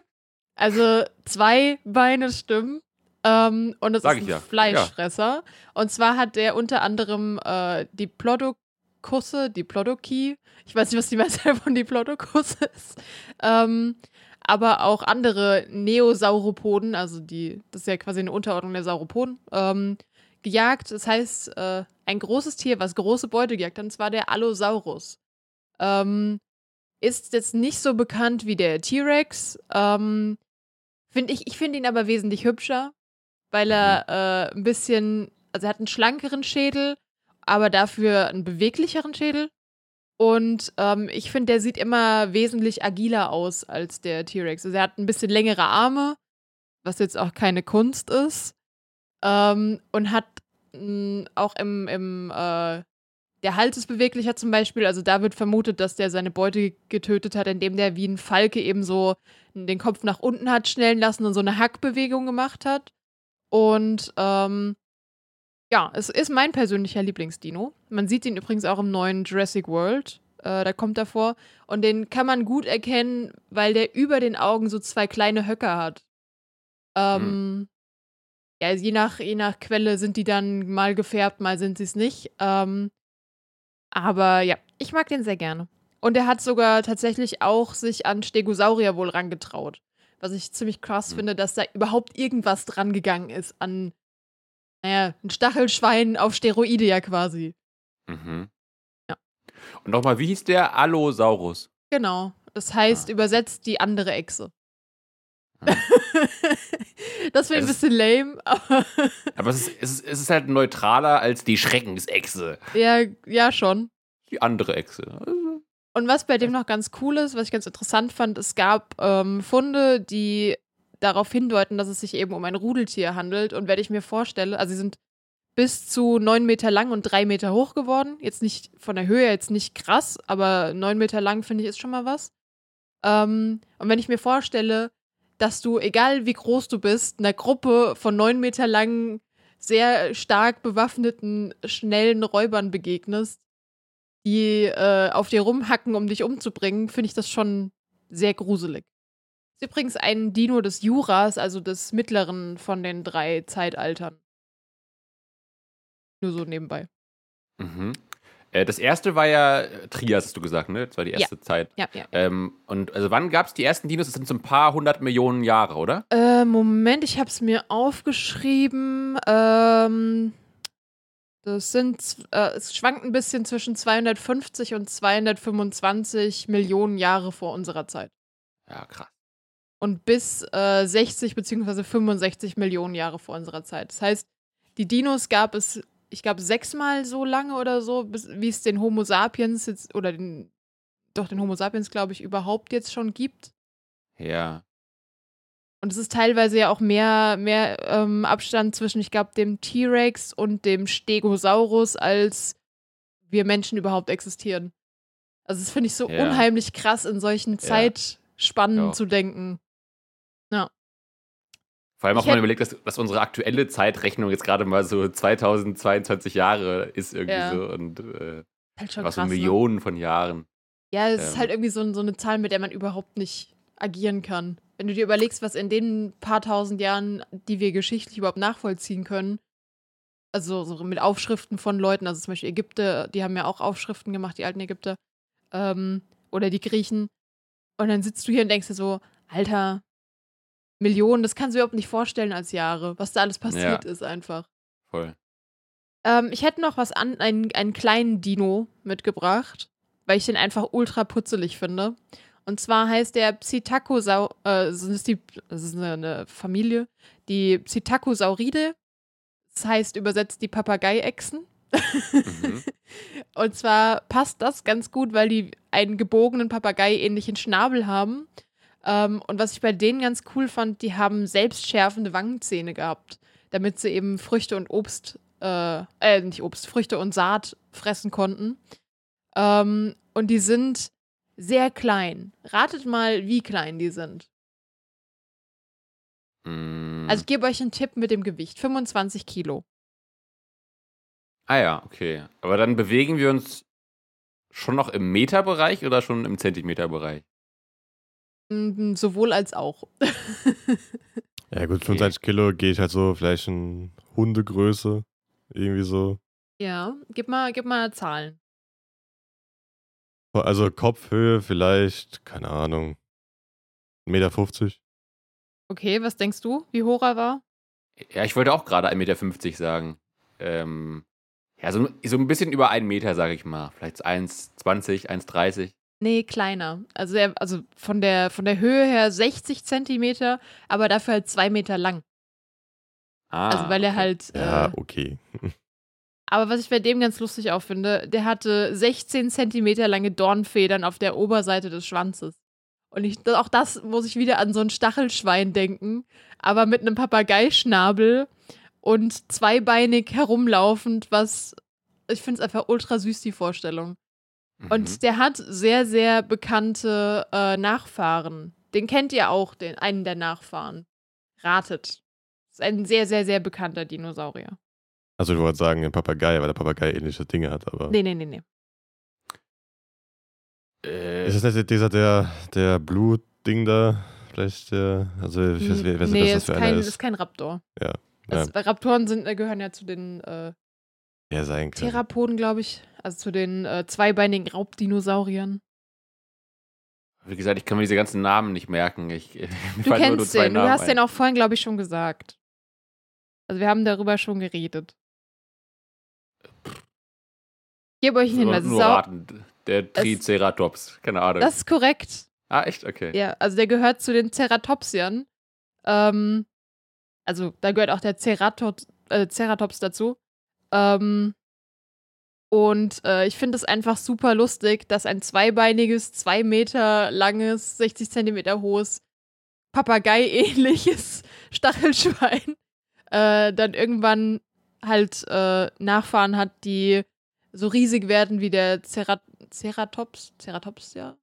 also zwei Beine stimmen. Ähm, und es ist ein ja. Fleischfresser. Und zwar hat der unter anderem äh, die Plodokusse, die Plodoki. Ich weiß nicht, was die Mehrzahl von die Plodokusse ist. Ähm, aber auch andere Neosauropoden, also die, das ist ja quasi eine Unterordnung der Sauropoden, ähm, gejagt. Das heißt, äh, ein großes Tier, was große Beute gejagt hat, und zwar der Allosaurus. Ähm, ist jetzt nicht so bekannt wie der T-Rex. Ähm, find ich ich finde ihn aber wesentlich hübscher, weil er äh, ein bisschen, also er hat einen schlankeren Schädel, aber dafür einen beweglicheren Schädel. Und ähm, ich finde, der sieht immer wesentlich agiler aus als der T-Rex. Also er hat ein bisschen längere Arme, was jetzt auch keine Kunst ist. Ähm, und hat mh, auch im, im äh, der Hals ist beweglicher zum Beispiel. Also da wird vermutet, dass der seine Beute getötet hat, indem der wie ein Falke eben so den Kopf nach unten hat schnellen lassen und so eine Hackbewegung gemacht hat. Und ähm, ja, es ist mein persönlicher Lieblingsdino. Man sieht ihn übrigens auch im neuen Jurassic World. Äh, da kommt er vor. Und den kann man gut erkennen, weil der über den Augen so zwei kleine Höcker hat. Ähm, Ja, je nach, je nach Quelle sind die dann mal gefärbt, mal sind sie es nicht. Ähm, aber ja, ich mag den sehr gerne. Und er hat sogar tatsächlich auch sich an Stegosaurier wohl rangetraut. Was ich ziemlich krass Hm. finde, dass da überhaupt irgendwas dran gegangen ist an, naja, ein Stachelschwein auf Steroide ja quasi. Mhm. Ja. Und nochmal, wie hieß der Allosaurus? Genau. Das heißt Ah. übersetzt die andere Echse. Ah. das wäre ein bisschen lame, aber Aber es ist, es, ist, es ist halt neutraler als die Schreckensechse. ja, ja schon. Die andere Echse. Und was bei dem noch ganz cool ist, was ich ganz interessant fand, es gab ähm, Funde, die darauf hindeuten, dass es sich eben um ein Rudeltier handelt. Und wenn ich mir vorstelle, also sie sind bis zu neun Meter lang und drei Meter hoch geworden. Jetzt nicht von der Höhe jetzt nicht krass, aber neun Meter lang finde ich ist schon mal was. Ähm, und wenn ich mir vorstelle, dass du, egal wie groß du bist, einer Gruppe von neun Meter langen, sehr stark bewaffneten, schnellen Räubern begegnest, die äh, auf dir rumhacken, um dich umzubringen, finde ich das schon sehr gruselig. Ist übrigens ein Dino des Juras, also des mittleren von den drei Zeitaltern. Nur so nebenbei. mhm. Äh, das erste war ja äh, Trias, hast du gesagt, ne? Das war die Ja. erste Zeit. Ja, ja. Ähm, und also wann gab es die ersten Dinos? Das sind so ein paar hundert Millionen Jahre, oder? Äh, Moment, ich habe es mir aufgeschrieben. Ähm, das sind, äh, es schwankt ein bisschen zwischen 250 und 225 Millionen Jahre vor unserer Zeit. Ja, krass. und bis äh, 60 bzw. 65 Millionen Jahre vor unserer Zeit. Das heißt, die Dinos gab es, ich glaube, sechsmal so lange oder so, bis, wie es den Homo sapiens jetzt, oder den, doch den Homo sapiens, glaube ich, überhaupt jetzt schon gibt. Ja. Und es ist teilweise ja auch mehr, mehr ähm, Abstand zwischen, ich glaube, dem T-Rex und dem Stegosaurus, als wir Menschen überhaupt existieren. Also das finde ich so Ja. unheimlich krass, in solchen Zeitspannen Ja. zu denken. Vor allem auch, wenn man überlegt, dass, dass unsere aktuelle Zeitrechnung jetzt gerade mal so 2022 Jahre ist irgendwie Ja. so und äh, Halt schon was so krass. Ne? Millionen von Jahren. Ja, es ist Ähm. halt irgendwie so, so eine Zahl, mit der man überhaupt nicht agieren kann. Wenn du dir überlegst, was in den paar tausend Jahren, die wir geschichtlich überhaupt nachvollziehen können, also so mit Aufschriften von Leuten, also zum Beispiel Ägypter, die haben ja auch Aufschriften gemacht, die alten Ägypter, ähm, oder die Griechen. Und dann sitzt du hier und denkst dir so, Alter, Millionen, das kannst du überhaupt nicht vorstellen als Jahre, was da alles passiert ist einfach. Voll. Ähm, ich hätte noch was an, einen, einen kleinen Dino mitgebracht, weil ich den einfach ultra putzelig finde. Und zwar heißt der Psittacosau, äh, das ist, die, das ist eine, eine Familie, die Psittacosauride. Das heißt übersetzt die Papageiechsen. Mhm. Und zwar passt das ganz gut, weil die einen gebogenen Papagei-ähnlichen Schnabel haben. Ähm, und was ich bei denen ganz cool fand, die haben selbstschärfende Wangenzähne gehabt, damit sie eben Früchte und Obst, äh, äh, nicht Obst, Früchte und Saat fressen konnten. Ähm, und die sind sehr klein. Ratet mal, wie klein die sind. Mm. Also ich gebe euch einen Tipp mit dem Gewicht. 25 Kilo. ah ja, okay. Aber dann bewegen wir uns schon noch im Meterbereich oder schon im Zentimeterbereich? Mm, Sowohl als auch. Ja, gut, 25 Kilo gehe ich halt so, vielleicht in Hundegröße. Irgendwie so. ja, gib mal, gib mal Zahlen. Also Kopfhöhe vielleicht, keine Ahnung, 1,50 Meter. Okay, was denkst du, wie hoch er war? Ja, ich wollte auch gerade 1,50 Meter sagen. Ähm, ja, so, so ein bisschen über einen Meter, sage ich mal. Vielleicht 1,20, 1,30. Nee, kleiner. Also, er, also von, der, von der Höhe her 60 Zentimeter, aber dafür halt zwei Meter lang. Ah, Also weil er halt. Ja, Äh, okay. aber was ich bei dem ganz lustig auch finde, der hatte 16 Zentimeter lange Dornfedern auf der Oberseite des Schwanzes. Und ich, auch das muss ich wieder an so ein Stachelschwein denken, aber mit einem Papageischnabel und zweibeinig herumlaufend, was. Ich finde es einfach ultra süß, die Vorstellung. Mhm. Und der hat sehr, sehr bekannte äh, Nachfahren. Den kennt ihr auch, den, einen der Nachfahren. Ratet. Das ist ein sehr, sehr, sehr bekannter Dinosaurier. Also ich wollte sagen, ein Papagei, weil der Papagei ähnliche Dinge hat, aber. Nee, nee, nee, nee. äh, Ist das nicht dieser, der, der Blutding da? Vielleicht der, also ich weiß, nicht, nee, was das ist für kein, einer ist ist. kein Raptor. Ja, Das, Raptoren sind, äh, gehören ja zu den äh, Ja, sein kann. Therapoden, glaube ich. Also zu den äh, zweibeinigen Raubdinosauriern. wie gesagt, ich kann mir diese ganzen Namen nicht merken. Ich, Du kennst zwei den. Du Namen hast ein. den auch vorhin, glaube ich, schon gesagt. Also wir haben darüber schon geredet. Ich gebe euch einen Hinweis. nur Sau- raten. Der Triceratops. Keine Ahnung. Das ist korrekt. ah, echt? Okay. Ja, also der gehört zu den Ceratopsiern. Ähm, also da gehört auch der Ceratops, äh, Ceratops dazu. Ähm, und äh, ich finde es einfach super lustig, dass ein zweibeiniges, zwei Meter langes, 60 Zentimeter hohes, Papagei-ähnliches Stachelschwein äh, dann irgendwann halt äh, Nachfahren hat, die so riesig werden wie der Cerat Ceratops. Ceratops, ja.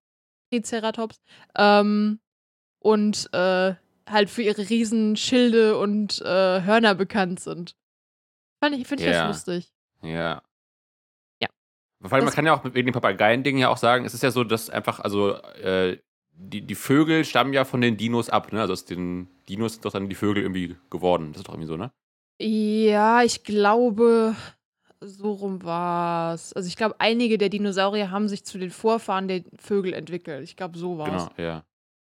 Triceratops. Ähm, und äh, halt für ihre riesen Schilde und äh, Hörner bekannt sind. Fand ich, finde ich Ja. das lustig. Ja. Ja. Vor allem, man kann ja auch wegen dem Papageien-Ding ja auch sagen, es ist ja so, dass einfach, also, äh, die, die Vögel stammen ja von den Dinos ab, ne? Also aus den Dinos sind doch dann die Vögel irgendwie geworden. Das ist doch irgendwie so, ne? Ja, ich glaube, so rum war's. Also ich glaube, einige der Dinosaurier haben sich zu den Vorfahren der Vögel entwickelt. Ich glaube, so war's. Genau, ja.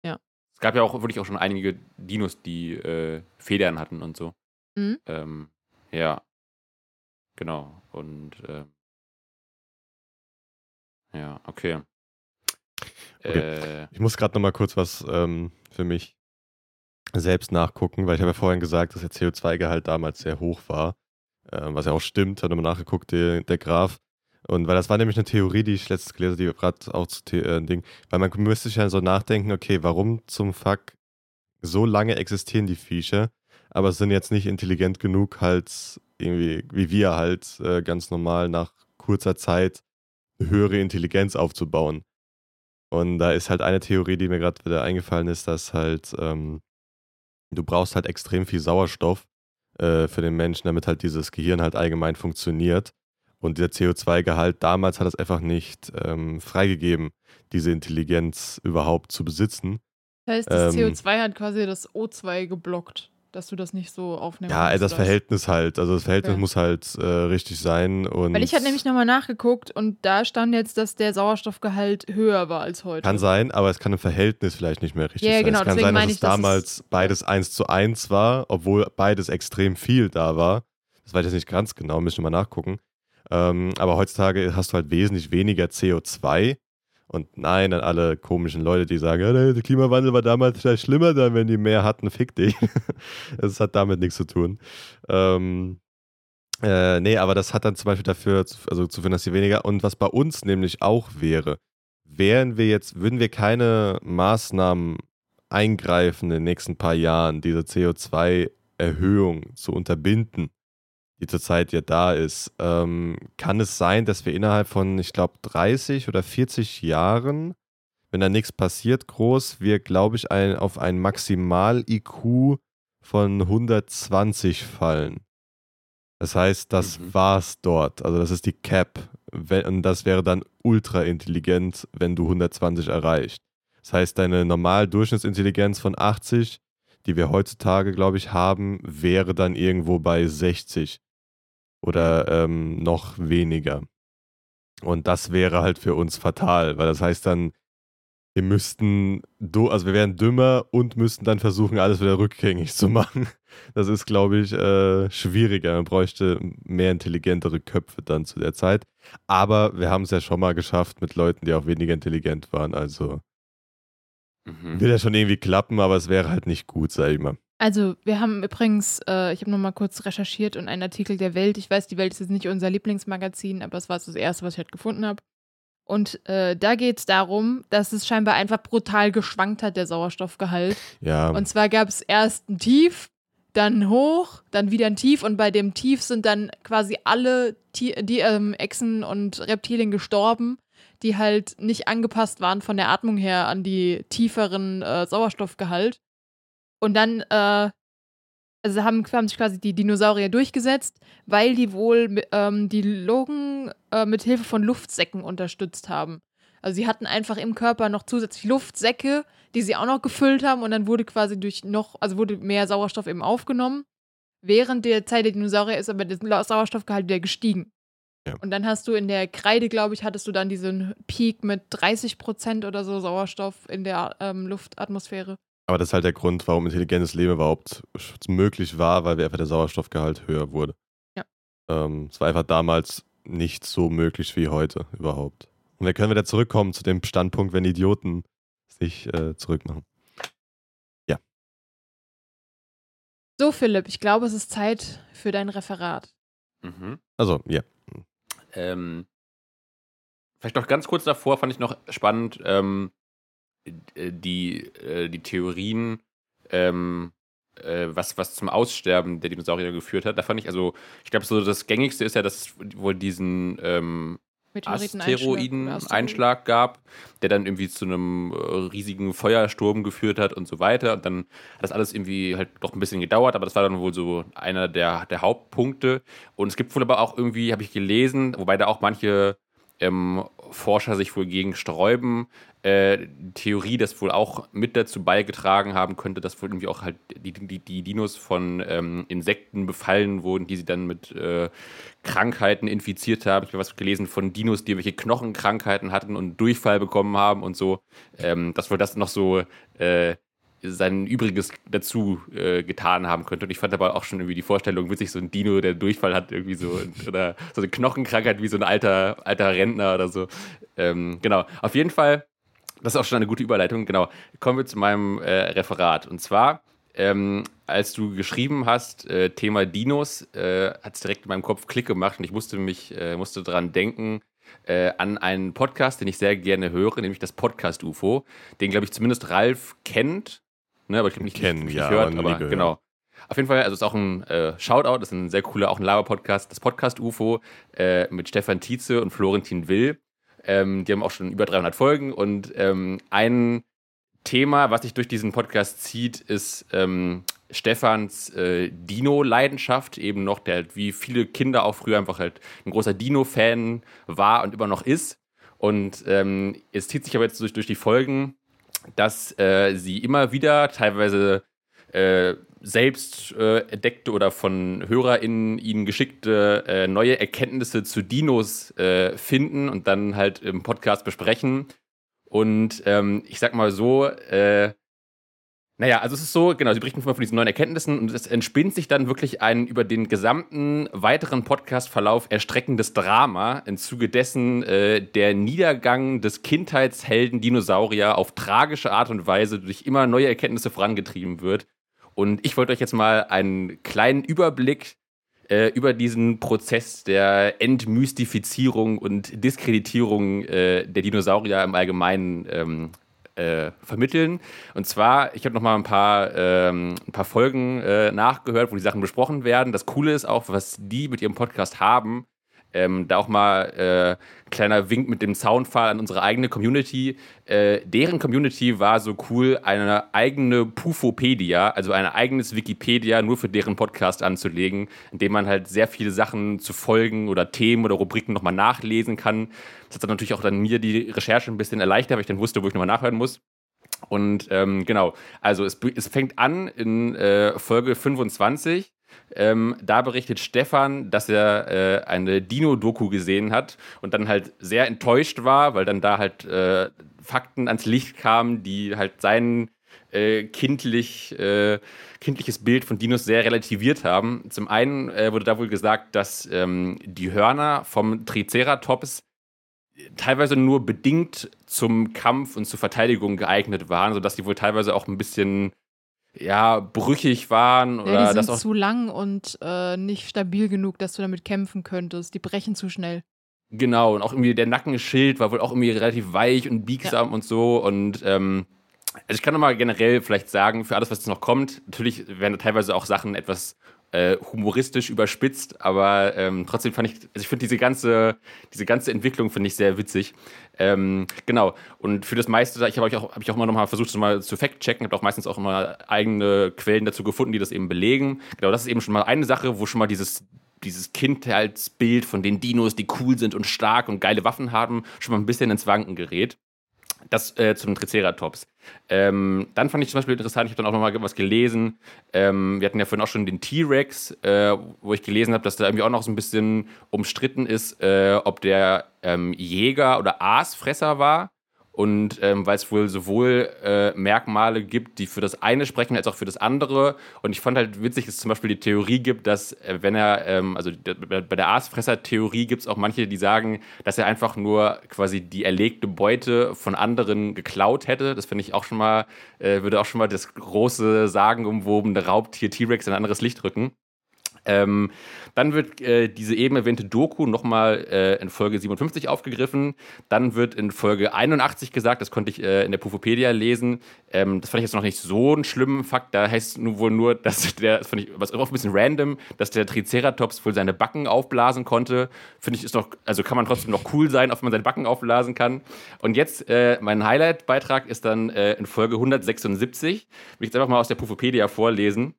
Ja. Es gab ja auch wirklich auch schon einige Dinos, die äh, Federn hatten und so. Mhm. Ähm, ja. Genau. Und ähm, ja, okay. Okay. Äh, Ich muss gerade noch mal kurz was ähm, für mich selbst nachgucken, weil ich habe ja vorhin gesagt, dass der CO2-Gehalt damals sehr hoch war. äh, was ja auch stimmt, hat nochmal nachgeguckt, der, der Graph. Und weil das war nämlich eine Theorie, die ich letztens gelesen habe, die gerade auch zu äh, Ding, weil man müsste sich ja so nachdenken, okay, warum zum Fuck so lange existieren die Viecher, aber sind jetzt nicht intelligent genug, halt irgendwie, wie wir halt äh, ganz normal nach kurzer Zeit eine höhere Intelligenz aufzubauen. Und da ist halt eine Theorie, die mir gerade wieder eingefallen ist, dass halt ähm, du brauchst halt extrem viel Sauerstoff äh, für den Menschen, damit halt dieses Gehirn halt allgemein funktioniert. Und der CO2-Gehalt damals hat es einfach nicht ähm, freigegeben, diese Intelligenz überhaupt zu besitzen. Das heißt, das Ähm, CO2 hat quasi das O2 geblockt, dass du das nicht so aufnimmst. Ja, ey, das Verhältnis halt. Also das Verhältnis Okay. muss halt äh, richtig sein. Und Weil ich hatte nämlich nochmal nachgeguckt und da stand jetzt, dass der Sauerstoffgehalt höher war als heute. Kann sein, aber es kann im Verhältnis vielleicht nicht mehr richtig Ja, sein. genau, es kann sein, dass es ich, dass es- damals beides 1 zu 1 war, obwohl beides extrem viel da war. Das weiß ich jetzt nicht ganz genau, müssen wir mal nachgucken. Ähm, aber heutzutage hast du halt wesentlich weniger CO2. Und nein, an alle komischen Leute, die sagen, ja, der Klimawandel war damals vielleicht schlimmer, dann wenn die mehr hatten, fick dich. Das hat damit nichts zu tun. Ähm, äh, nee, aber das hat dann zum Beispiel dafür, also zu finden, dass sie weniger. Und was bei uns nämlich auch wäre, wären wir jetzt, würden wir keine Maßnahmen eingreifen in den nächsten paar Jahren, diese CO2-Erhöhung zu unterbinden, die zurzeit ja da ist, ähm, kann es sein, dass wir innerhalb von, ich glaube, 30 oder 40 Jahren, wenn da nichts passiert, groß, wir, glaube ich, ein, auf ein Maximal-IQ von 120 fallen. Das heißt, das Mhm. war's dort. Also das ist die Cap. Und das wäre dann ultra intelligent, wenn du 120 erreicht. Das heißt, deine normal Durchschnittsintelligenz von 80, die wir heutzutage, glaube ich, haben, wäre dann irgendwo bei 60 oder ähm, noch weniger. Und das wäre halt für uns fatal, weil das heißt dann, wir müssten, also wir wären dümmer und müssten dann versuchen, alles wieder rückgängig zu machen. Das ist, glaube ich, äh, schwieriger. Man bräuchte mehr intelligentere Köpfe dann zu der Zeit. Aber wir haben es ja schon mal geschafft mit Leuten, die auch weniger intelligent waren. Also Mhm. will ja schon irgendwie klappen, aber es wäre halt nicht gut, sag ich mal. Also, wir haben übrigens, äh, ich habe nochmal kurz recherchiert und einen Artikel der Welt. Ich weiß, die Welt ist jetzt nicht unser Lieblingsmagazin, aber es war das erste, was ich halt gefunden habe. Und äh, da geht es darum, dass es scheinbar einfach brutal geschwankt hat, der Sauerstoffgehalt. Ja, Und zwar gab es erst ein Tief, dann Hoch, dann wieder ein Tief und bei dem Tief sind dann quasi alle Ti die ähm, Echsen und Reptilien gestorben, die halt nicht angepasst waren von der Atmung her an die tieferen äh, Sauerstoffgehalt. Und dann äh, also haben, haben sich quasi die Dinosaurier durchgesetzt, weil die wohl ähm, die Lungen äh, mit Hilfe von Luftsäcken unterstützt haben. Also sie hatten einfach im Körper noch zusätzlich Luftsäcke, die sie auch noch gefüllt haben und dann wurde quasi durch noch, also wurde mehr Sauerstoff eben aufgenommen. Während der Zeit der Dinosaurier ist aber der Sauerstoffgehalt wieder gestiegen. Ja. Und dann hast du in der Kreide, glaube ich, hattest du dann diesen Peak mit 30 Prozent oder so Sauerstoff in der ähm, Luftatmosphäre. Aber das ist halt der Grund, warum intelligentes Leben überhaupt möglich war, weil wir einfach der Sauerstoffgehalt höher wurde. Ja. Ähm, es war einfach damals nicht so möglich wie heute überhaupt. Und wir können wieder zurückkommen zu dem Standpunkt, wenn Idioten sich äh, zurückmachen. So, Philipp, ich glaube, es ist Zeit für dein Referat. Mhm. Also, ja. Ähm, vielleicht noch ganz kurz davor fand ich noch spannend, ähm, äh, die, äh, die Theorien, ähm, äh, was, was zum Aussterben der Dinosaurier geführt hat. Da fand ich, also, ich glaube, so das gängigste ist ja, dass es wohl diesen ähm, Asteroiden-Einschlag gab, der dann irgendwie zu einem äh, riesigen Feuersturm geführt hat und so weiter. Und dann hat das alles irgendwie halt doch ein bisschen gedauert, aber das war dann wohl so einer der, der Hauptpunkte. Und es gibt wohl aber auch irgendwie, habe ich gelesen, wobei da auch manche ähm, Forscher sich wohl gegen sträuben, äh, Theorie, das wohl auch mit dazu beigetragen haben könnte, dass wohl irgendwie auch halt die, die, die Dinos von ähm, Insekten befallen wurden, die sie dann mit äh, Krankheiten infiziert haben. Ich habe was gelesen von Dinos, die welche Knochenkrankheiten hatten und Durchfall bekommen haben und so. Ähm, dass wohl das noch so äh, sein Übriges dazu äh, getan haben könnte. Und ich fand aber auch schon irgendwie die Vorstellung witzig, so ein Dino, der Durchfall hat, irgendwie so, oder so eine Knochenkrankheit wie so ein alter, alter Rentner oder so. Ähm, genau, auf jeden Fall, das ist auch schon eine gute Überleitung. Genau, kommen wir zu meinem äh, Referat. Und zwar ähm, als du geschrieben hast, äh, Thema Dinos, äh, hat es direkt in meinem Kopf Klick gemacht und ich musste mich, äh, musste daran denken, äh, an einen Podcast, den ich sehr gerne höre, nämlich das Podcast UFO, den, glaube ich, zumindest Ralf kennt. Ne, aber ich glaube nicht, Kennen, nicht, ja, gehört, aber aber gehört. genau. Auf jeden Fall, also es ist auch ein äh, Shoutout, das ist ein sehr cooler, auch ein Laber-Podcast, das Podcast UFO äh, mit Stefan Tietze und Florentin Will. Ähm, die haben auch schon über 300 Folgen und ähm, ein Thema, was sich durch diesen Podcast zieht, ist ähm, Stefans äh, Dino-Leidenschaft, eben noch, der halt wie viele Kinder auch früher einfach halt ein großer Dino-Fan war und immer noch ist. Und ähm, es zieht sich aber jetzt durch, durch die Folgen, dass äh, sie immer wieder teilweise äh, selbst äh, entdeckte oder von HörerInnen ihnen geschickte äh, neue Erkenntnisse zu Dinos äh, finden und dann halt im Podcast besprechen. Und ähm, ich sag mal so, äh, naja, also es ist so, genau, sie berichten von diesen neuen Erkenntnissen und es entspinnt sich dann wirklich ein über den gesamten weiteren Podcast-Verlauf erstreckendes Drama, im Zuge dessen äh, der Niedergang des Kindheitshelden Dinosaurier auf tragische Art und Weise durch immer neue Erkenntnisse vorangetrieben wird. Und ich wollte euch jetzt mal einen kleinen Überblick äh, über diesen Prozess der Entmystifizierung und Diskreditierung äh, der Dinosaurier im Allgemeinen ähm, äh, vermitteln. Und zwar, ich habe noch mal ein paar, ähm, ein paar Folgen äh, nachgehört, wo die Sachen besprochen werden. Das Coole ist auch, was die mit ihrem Podcast haben. Ähm, da auch mal äh, kleiner Wink mit dem Soundfall an unsere eigene Community. Äh, deren Community war so cool, eine eigene Pufopedia, also ein eigenes Wikipedia nur für deren Podcast anzulegen, in dem man halt sehr viele Sachen zu Folgen oder Themen oder Rubriken nochmal nachlesen kann. Das hat dann natürlich auch dann mir die Recherche ein bisschen erleichtert, weil ich dann wusste, wo ich nochmal nachhören muss. Und ähm, genau, also es, es fängt an in äh, Folge 25. Ähm, da berichtet Stefan, dass er äh, eine Dino-Doku gesehen hat und dann halt sehr enttäuscht war, weil dann da halt äh, Fakten ans Licht kamen, die halt sein äh, kindlich, äh, kindliches Bild von Dinos sehr relativiert haben. Zum einen äh, wurde da wohl gesagt, dass ähm, die Hörner vom Triceratops teilweise nur bedingt zum Kampf und zur Verteidigung geeignet waren, sodass die wohl teilweise auch ein bisschen ja, brüchig waren oder Ja, die sind zu lang und äh, nicht stabil genug, dass du damit kämpfen könntest. Die brechen zu schnell. Genau, und auch irgendwie der Nackenschild war wohl auch irgendwie relativ weich und biegsam und so. Und ähm, also ich kann nochmal generell vielleicht sagen, für alles, was jetzt noch kommt, natürlich werden da teilweise auch Sachen etwas äh, humoristisch überspitzt, aber ähm, trotzdem fand ich, also ich finde diese ganze, diese ganze Entwicklung finde ich sehr witzig. Ähm, genau. Und für das meiste, ich habe auch, hab ich auch immer noch mal versucht, das mal zu fact-checken, habe auch meistens auch immer eigene Quellen dazu gefunden, die das eben belegen. Genau, das ist eben schon mal eine Sache, wo schon mal dieses dieses Kindheitsbild von den Dinos, die cool sind und stark und geile Waffen haben, schon mal ein bisschen ins Wanken gerät. Das äh, zum Triceratops. Ähm, dann fand ich zum Beispiel interessant, ich habe dann auch noch mal was gelesen. Ähm, wir hatten ja vorhin auch schon den T-Rex, äh, wo ich gelesen habe, dass da irgendwie auch noch so ein bisschen umstritten ist, äh, ob der ähm, Jäger oder Aasfresser war. Und ähm, weil es wohl sowohl äh, Merkmale gibt, die für das eine sprechen, als auch für das andere. Und ich fand halt witzig, dass es zum Beispiel die Theorie gibt, dass, äh, wenn er, ähm, also bei der Aasfresser-Theorie gibt es auch manche, die sagen, dass er einfach nur quasi die erlegte Beute von anderen geklaut hätte. Das finde ich auch schon mal, äh, würde auch schon mal das große, sagenumwobene Raubtier T-Rex in ein anderes Licht rücken. Ähm, dann wird äh, diese eben erwähnte Doku nochmal äh, in Folge 57 aufgegriffen. Dann wird in Folge 81 gesagt, das konnte ich äh, in der Pufopedia lesen. Ähm, das fand ich jetzt noch nicht so einen schlimmen Fakt. Da heißt es nur wohl nur, dass der, das fand ich was auch ein bisschen random, dass der Triceratops wohl seine Backen aufblasen konnte. Finde ich ist doch, also kann man trotzdem noch cool sein, ob man seine Backen aufblasen kann. Und jetzt äh, mein Highlight-Beitrag ist dann äh, in Folge 176. Will ich jetzt einfach mal aus der Pufopedia vorlesen.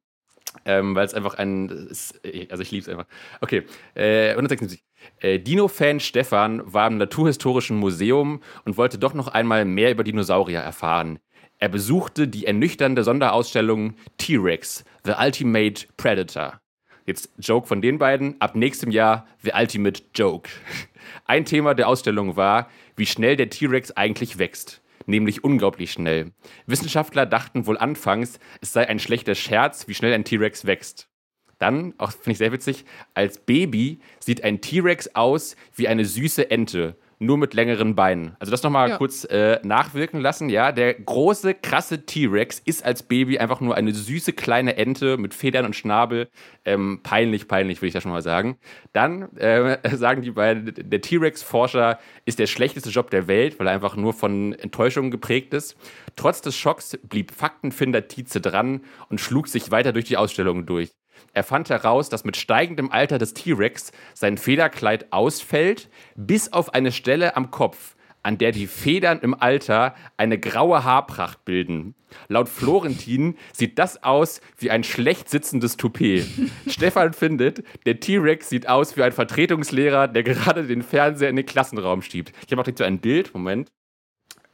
Ähm, weil es einfach ein, ist, also ich liebe es einfach. Okay, äh, 176. Äh, Dino-Fan Stefan war im Naturhistorischen Museum und wollte doch noch einmal mehr über Dinosaurier erfahren. Er besuchte die ernüchternde Sonderausstellung T-Rex, The Ultimate Predator. Jetzt Joke von den beiden, ab nächstem Jahr The Ultimate Joke. Ein Thema der Ausstellung war, wie schnell der T-Rex eigentlich wächst nämlich unglaublich schnell. Wissenschaftler dachten wohl anfangs, es sei ein schlechter Scherz, wie schnell ein T-Rex wächst. Dann, auch finde ich sehr witzig, als Baby sieht ein T-Rex aus wie eine süße Ente, nur mit längeren Beinen. Also das nochmal Ja. kurz äh, nachwirken lassen, ja. Der große, krasse T-Rex ist als Baby einfach nur eine süße kleine Ente mit Federn und Schnabel. Ähm, peinlich, peinlich, würde ich da schon mal sagen. Dann äh, sagen die beiden, der T-Rex-Forscher ist der schlechteste Job der Welt, weil er einfach nur von Enttäuschungen geprägt ist. Trotz des Schocks blieb Faktenfinder Tietze dran und schlug sich weiter durch die Ausstellung durch. Er fand heraus, dass mit steigendem Alter des T-Rex sein Federkleid ausfällt, bis auf eine Stelle am Kopf, an der die Federn im Alter eine graue Haarpracht bilden. Laut Florentin sieht das aus wie ein schlecht sitzendes Toupet. Stefan findet, der T-Rex sieht aus wie ein Vertretungslehrer, der gerade den Fernseher in den Klassenraum schiebt. Ich habe auch direkt so ein Bild, Moment.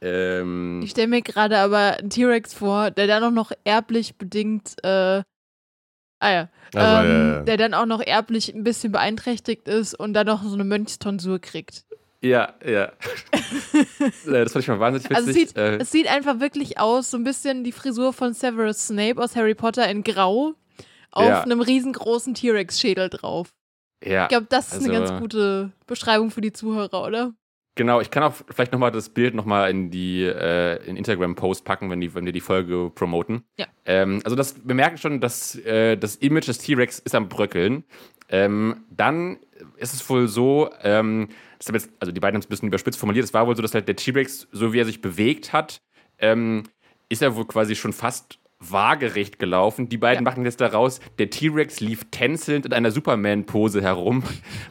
Ähm, Ich stelle mir gerade aber einen T-Rex vor, der dann auch noch erblich bedingt, äh, ah ja, Also, ähm, ja, ja. der dann auch noch erblich ein bisschen beeinträchtigt ist und dann noch so eine Mönchstonsur kriegt. ja, ja. Äh, das fand ich mal wahnsinnig witzig. Also es sieht, äh, es sieht einfach wirklich aus, so ein bisschen die Frisur von Severus Snape aus Harry Potter in Grau auf Ja. einem riesengroßen T-Rex-Schädel drauf. ja. Ich glaube, das ist eine Also- ganz gute Beschreibung für die Zuhörer, oder? Genau, ich kann auch vielleicht nochmal das Bild nochmal in die äh, in Instagram-Post packen, wenn, die, wenn wir die Folge promoten. Ja. Ähm, also das, wir merken schon, dass äh, das Image des T-Rex ist am Bröckeln. Ähm, dann ist es wohl so, ähm, jetzt, also die beiden haben es ein bisschen überspitzt formuliert, es war wohl so, dass halt der T-Rex, so wie er sich bewegt hat, ähm, ist er wohl quasi schon fast waagerecht gelaufen. Die beiden Ja. machen jetzt daraus, der T-Rex lief tänzelnd in einer Superman-Pose herum.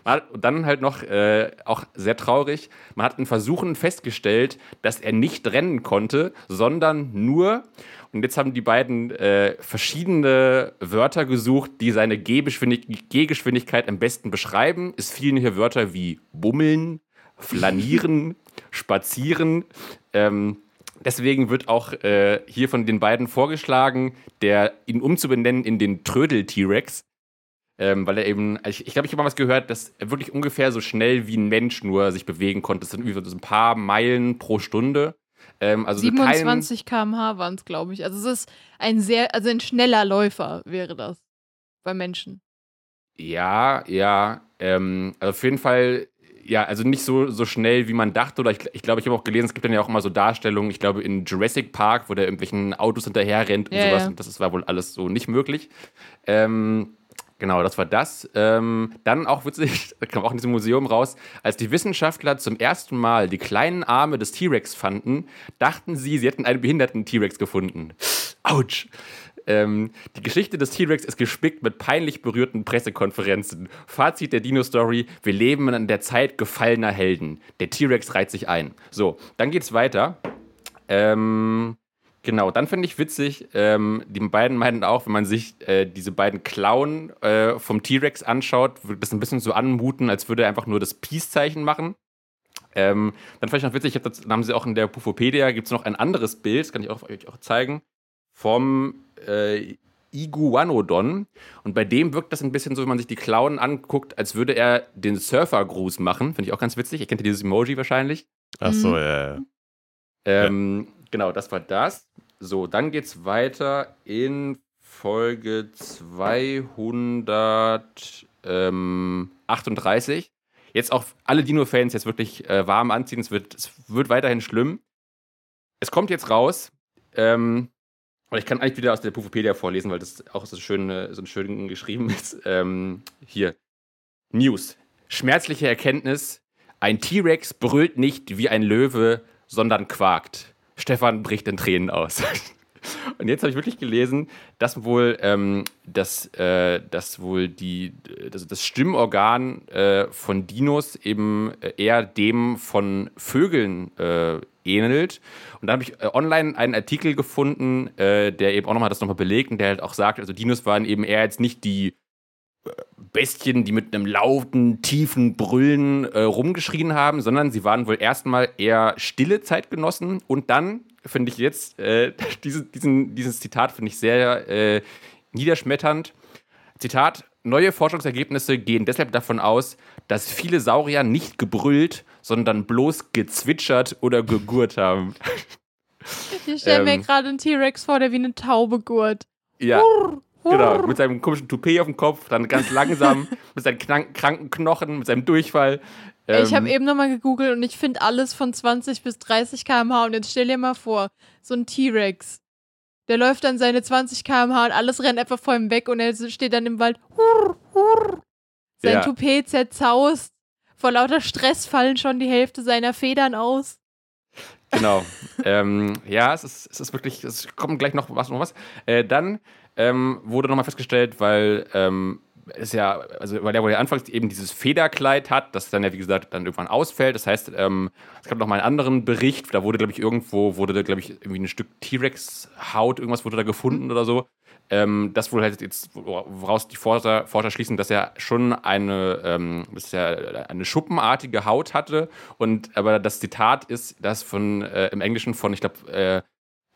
Und dann halt noch, äh, auch sehr traurig, man hat in Versuchen festgestellt, dass er nicht rennen konnte, sondern nur, und jetzt haben die beiden äh, verschiedene Wörter gesucht, die seine Gehgeschwindig Gehgeschwindigkeit am besten beschreiben. Es fielen hier Wörter wie bummeln, flanieren, spazieren. Ähm, deswegen wird auch äh, hier von den beiden vorgeschlagen, der ihn umzubenennen in den Trödel-T-Rex. Ähm, weil er eben, ich, ich glaube, ich habe mal was gehört, dass er wirklich ungefähr so schnell wie ein Mensch nur sich bewegen konnte. Das sind irgendwie so ein paar Meilen pro Stunde. Ähm, also kein, 27 km/h waren es, glaube ich. Also es ist ein sehr, also ein schneller Läufer wäre das bei Menschen. Ja, ja. Ähm, also auf jeden Fall, ja, also nicht so, so schnell, wie man dachte. Oder ich glaube, ich, glaub, ich habe auch gelesen, es gibt dann ja auch immer so Darstellungen, ich glaube, in Jurassic Park, wo der irgendwelchen Autos hinterher rennt und Ja, sowas. ja. Und das ist- war wohl alles so nicht möglich. Ähm, genau, das war das. Ähm, dann auch witzig, da kam auch in diesem Museum raus, als die Wissenschaftler zum ersten Mal die kleinen Arme des T-Rex fanden, dachten sie, sie hätten einen behinderten T-Rex gefunden. Autsch. Ähm, die Geschichte des T-Rex ist gespickt mit peinlich berührten Pressekonferenzen. Fazit der Dino-Story: Wir leben in der Zeit gefallener Helden. Der T-Rex reiht sich ein. So, dann geht's weiter. Ähm, genau, dann finde ich witzig, ähm, die beiden meinten auch, wenn man sich äh, diese beiden Klauen äh, vom T-Rex anschaut, würde das ein bisschen so anmuten, als würde er einfach nur das Peace-Zeichen machen. Ähm, dann ich noch witzig, hab das, haben sie auch in der Pufopedia, gibt es noch ein anderes Bild, das kann ich auch, euch auch zeigen, vom äh, Iguanodon. Und bei dem wirkt das ein bisschen so, wenn man sich die Klauen anguckt, als würde er den Surfergruß machen. Finde ich auch ganz witzig. Ihr kennt ja dieses Emoji wahrscheinlich. Ach so, Mhm. ja, ja. Ähm, Genau, das war das. So, dann geht's weiter in Folge 238. Jetzt auch alle Dino-Fans jetzt wirklich äh, warm anziehen. Es wird, es wird weiterhin schlimm. Es kommt jetzt raus. Ähm, und ich kann eigentlich wieder aus der Pufopedia vorlesen, weil das auch so schön, äh, so schön geschrieben ist. Ähm, hier. News. Schmerzliche Erkenntnis. Ein T-Rex brüllt nicht wie ein Löwe, sondern quakt. Stefan bricht in Tränen aus. Und jetzt habe ich wirklich gelesen, dass wohl, ähm, dass, äh, dass wohl die, das, das Stimmorgan äh, von Dinos eben äh, eher dem von Vögeln äh, ähnelt. Und da habe ich äh, online einen Artikel gefunden, äh, der eben auch nochmal das nochmal belegt und der halt auch sagt, also Dinos waren eben eher jetzt nicht die Bestien, die mit einem lauten, tiefen Brüllen äh, rumgeschrien haben, sondern sie waren wohl erstmal eher stille Zeitgenossen und dann finde ich jetzt, äh, diese, diesen, dieses Zitat finde ich sehr äh, niederschmetternd. Zitat: Neue Forschungsergebnisse gehen deshalb davon aus, dass viele Saurier nicht gebrüllt, sondern bloß gezwitschert oder gegurrt haben. Ich stelle mir Ähm. gerade einen T-Rex vor, der wie eine Taube gurt. Ja, genau. Mit seinem komischen Toupet auf dem Kopf, dann ganz langsam, mit seinen krank, kranken Knochen, mit seinem Durchfall. Ich habe Ähm, eben nochmal gegoogelt und ich finde alles von 20 bis 30 km/h. Und jetzt stell dir mal vor, so ein T-Rex. Der läuft dann seine 20 km/h und alles rennt einfach vor ihm weg und er steht dann im Wald. Hurr, hurr. Sein Ja. Toupet zerzaust. Vor lauter Stress fallen schon die Hälfte seiner Federn aus. Genau. ähm, ja, es ist, es ist wirklich, es kommt gleich noch was. Noch was. Äh, dann ähm, wurde nochmal festgestellt, weil ähm, es ja, also weil der wohl ja anfangs eben dieses Federkleid hat, das dann ja, wie gesagt, dann irgendwann ausfällt. Das heißt, ähm, es gab noch mal einen anderen Bericht, da wurde, glaube ich, irgendwo, wurde da, glaube ich, irgendwie ein Stück T-Rex-Haut, irgendwas wurde da gefunden oder so. Ähm, das wohl halt jetzt, woraus die Forscher, Forscher schließen, dass er schon eine, ähm, dass er eine schuppenartige Haut hatte. Und aber das Zitat ist das von äh, im Englischen von, ich glaube, äh,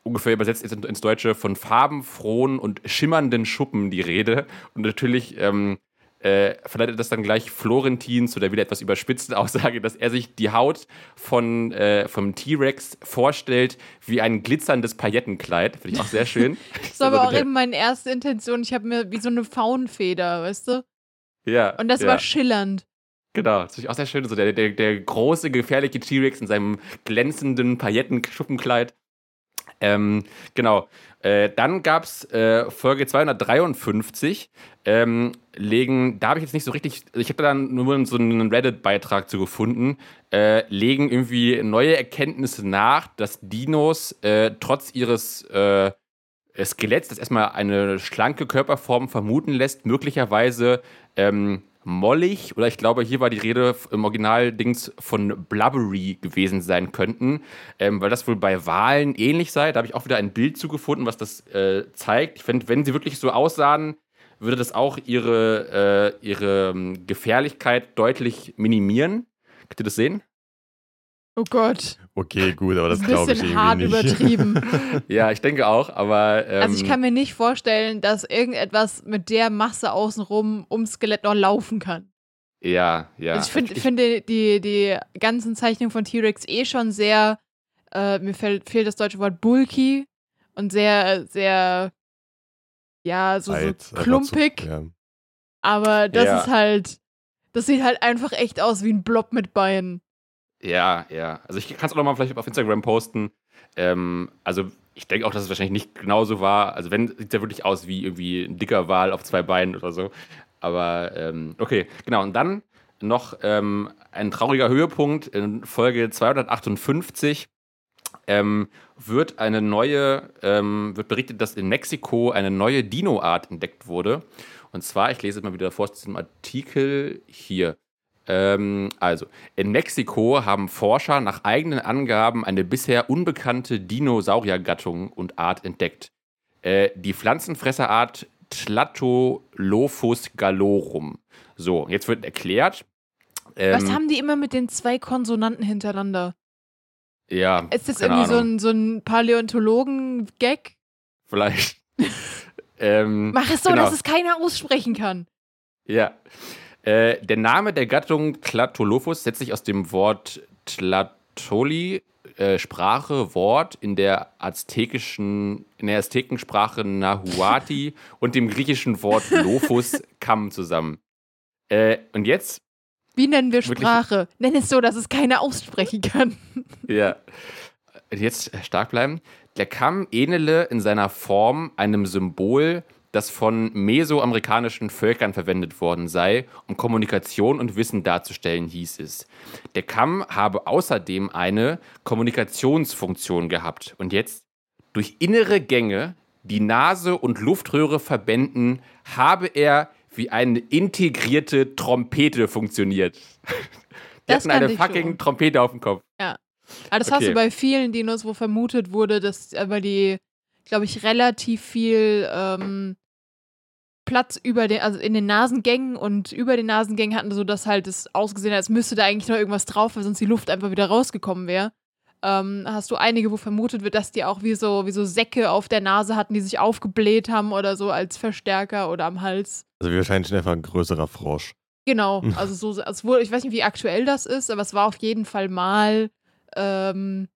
ungefähr übersetzt ist ins Deutsche von farbenfrohen und schimmernden Schuppen die Rede. Und natürlich ähm, äh, verleitet das dann gleich Florentin zu der wieder etwas überspitzten Aussage, dass er sich die Haut von, äh, vom T-Rex vorstellt wie ein glitzerndes Paillettenkleid. Finde ich auch sehr schön. Das war aber Also auch eben meine erste Intention. Ich habe mir wie so eine Faunfeder, weißt du? ja, Und das ja. war schillernd. Genau, das finde ich auch sehr schön. So der, der, der große, gefährliche T-Rex in seinem glänzenden Paillettenschuppenkleid. Ähm, genau. Äh, dann gab es äh, Folge 253. Ähm, legen, da habe ich jetzt nicht so richtig, ich habe da dann nur so einen Reddit-Beitrag zu gefunden, äh, legen irgendwie neue Erkenntnisse nach, dass Dinos äh, trotz ihres äh, Skeletts, das erstmal eine schlanke Körperform vermuten lässt, möglicherweise ähm, mollig oder ich glaube, hier war die Rede im Original-Dings von blubbery gewesen sein könnten, ähm, weil das wohl bei Walen ähnlich sei. Da habe ich auch wieder ein Bild zugefunden, was das äh, zeigt. Ich finde, wenn sie wirklich so aussahen, würde das auch ihre, äh, ihre ähm, Gefährlichkeit deutlich minimieren. Könnt ihr das sehen? Oh Gott. Okay, gut, aber das ein glaube ich bisschen irgendwie hart nicht. übertrieben. Ja, ich denke auch, aber. Ähm, also ich kann mir nicht vorstellen, dass irgendetwas mit der Masse außenrum ums Skelett noch laufen kann. Ja, ja. also ich find, finde die, die ganzen Zeichnungen von T-Rex eh schon sehr, äh, mir fällt, fehlt das deutsche Wort bulky und sehr, sehr, ja, so, so einfach klumpig. Zu, ja. Aber das Ja. ist halt, das sieht halt einfach echt aus wie ein Blob mit Beinen. Ja, ja. Also ich kann es auch noch mal vielleicht auf Instagram posten. Ähm, also ich denke auch, dass es wahrscheinlich nicht genauso war. Also wenn, sieht ja wirklich aus wie irgendwie ein dicker Wal auf zwei Beinen oder so. Aber ähm, okay, genau. Und dann noch ähm, ein trauriger Höhepunkt in Folge 258 ähm, wird eine neue, ähm, wird berichtet, dass in Mexiko eine neue Dino-Art entdeckt wurde. Und zwar, ich lese mal wieder vor aus diesem Artikel hier. Ähm, also, in Mexiko haben Forscher nach eigenen Angaben eine bisher unbekannte Dinosauriergattung und Art entdeckt. Äh, die Pflanzenfresserart Tlatolophus gallorum. So, jetzt wird erklärt. Was ähm, haben die immer mit den zwei Konsonanten hintereinander? Ja, Ist das irgendwie so ein, so ein Paläontologen-Gag? Vielleicht. ähm, Mach es so, Genau. dass es keiner aussprechen kann. Ja. Äh, der Name der Gattung Tlatolophus setzt sich aus dem Wort Tlatoli, äh, Sprache, Wort in der aztekischen, in der Aztekensprache Nahuati und dem griechischen Wort Lophus Kamm zusammen. Äh, und jetzt, Wie nennen wir Wirklich? Sprache? Nenn es so, dass es keiner aussprechen kann. ja, jetzt stark bleiben. Der Kamm ähnele in seiner Form einem Symbol, das von mesoamerikanischen Völkern verwendet worden sei, um Kommunikation und Wissen darzustellen, hieß es. Der Kamm habe außerdem eine Kommunikationsfunktion gehabt. Und jetzt, durch innere Gänge, die Nase und Luftröhre verbänden, habe er wie eine integrierte Trompete funktioniert. Die Das hatten eine fucking schon. Trompete auf dem Kopf. Aber das hast Okay. du bei vielen Dinos, wo vermutet wurde, dass aber die, glaube ich, relativ viel ähm, Platz über den, also in den Nasengängen und über den Nasengängen hatten, so dass halt es ausgesehen hat, als müsste da eigentlich noch irgendwas drauf, weil sonst die Luft einfach wieder rausgekommen wäre. Ähm, hast du einige, wo vermutet wird, dass die auch wie so, wie so Säcke auf der Nase hatten, die sich aufgebläht haben oder so als Verstärker oder am Hals. Also wie wahrscheinlich einfach ein größerer Frosch. Genau, also so, wurde, ich weiß nicht, wie aktuell das ist, aber es war auf jeden Fall mal ähm,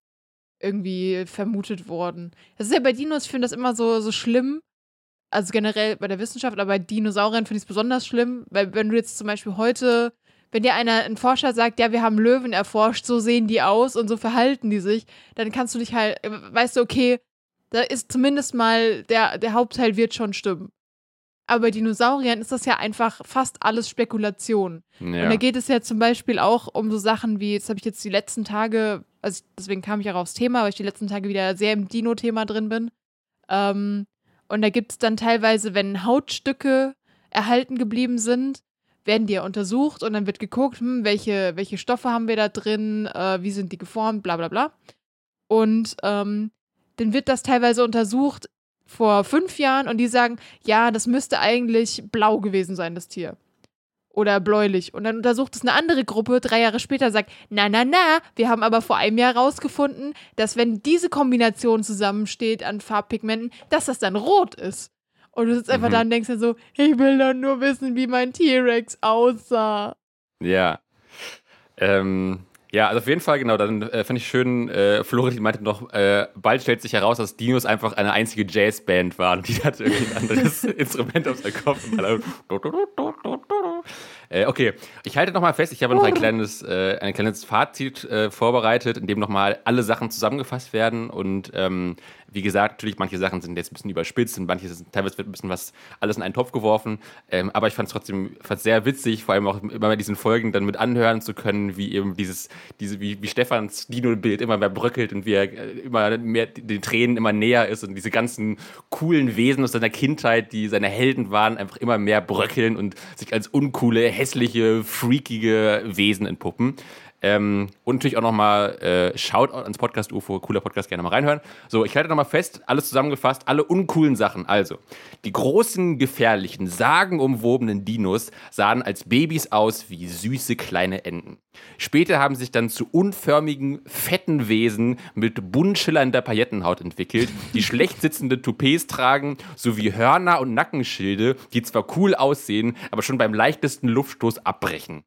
irgendwie vermutet worden. Das ist ja bei Dinos, ich finde das immer so, so schlimm. Also generell bei der Wissenschaft, aber bei Dinosauriern finde ich es besonders schlimm, weil wenn du jetzt zum Beispiel heute wenn dir einer, ein Forscher sagt, ja, wir haben Löwen erforscht, so sehen die aus und so verhalten die sich, dann kannst du dich halt, weißt du, okay, da ist zumindest mal, der, der Hauptteil wird schon stimmen. Aber bei Dinosauriern ist das ja einfach fast alles Spekulation. Ja. Und da geht es ja zum Beispiel auch um so Sachen wie, jetzt habe ich jetzt die letzten Tage, also deswegen kam ich auch aufs Thema, weil ich die letzten Tage wieder sehr im Dino-Thema drin bin. Ähm, und da gibt es dann teilweise, wenn Hautstücke erhalten geblieben sind, werden die ja untersucht und dann wird geguckt, hm, welche, welche Stoffe haben wir da drin, äh, wie sind die geformt, bla bla bla. Und ähm, dann wird das teilweise untersucht vor fünf Jahren und die sagen, ja, das müsste eigentlich blau gewesen sein, das Tier. Oder bläulich. Und dann untersucht es eine andere Gruppe drei Jahre später sagt, na, na, na, wir haben aber vor einem Jahr rausgefunden, dass wenn diese Kombination zusammensteht an Farbpigmenten, dass das dann rot ist. Und du sitzt einfach Mhm. da und denkst dir so, ich will doch nur wissen, wie mein T-Rex aussah. Ja. Ähm, ja, also auf jeden Fall, genau, dann äh, fand ich schön, äh, Florentin meinte noch, äh, bald stellt sich heraus, dass Dinos einfach eine einzige Jazzband waren. Die hatte irgendwie ein anderes Instrument auf seinem Kopf. Und alle äh, okay, ich halte nochmal fest, ich habe noch ein kleines, äh, ein kleines Fazit äh, vorbereitet, in dem nochmal alle Sachen zusammengefasst werden. Und ähm, wie gesagt, natürlich, manche Sachen sind jetzt ein bisschen überspitzt und manche sind, teilweise wird ein bisschen was alles in einen Topf geworfen. Ähm, aber ich fand es trotzdem fand's sehr witzig, vor allem auch immer bei diesen Folgen dann mit anhören zu können, wie eben dieses, diese, wie, wie Stefans Dino-Bild immer mehr bröckelt und wie er äh, immer mehr den Tränen immer näher ist und diese ganzen coolen Wesen aus seiner Kindheit, die seine Helden waren, einfach immer mehr bröckeln und sich als uncoole, hässliche, freakige Wesen entpuppen. Ähm, und natürlich auch nochmal äh, Shoutout ans Podcast UFO, cooler Podcast, gerne mal reinhören. So, ich halte nochmal fest, alles zusammengefasst, alle uncoolen Sachen. Also, die großen, gefährlichen, sagenumwobenen Dinos sahen als Babys aus wie süße kleine Enten. Später haben sich dann zu unförmigen, fetten Wesen mit bunt schillernder Paillettenhaut entwickelt, die schlecht sitzende Toupets tragen, sowie Hörner und Nackenschilde, die zwar cool aussehen, aber schon beim leichtesten Luftstoß abbrechen.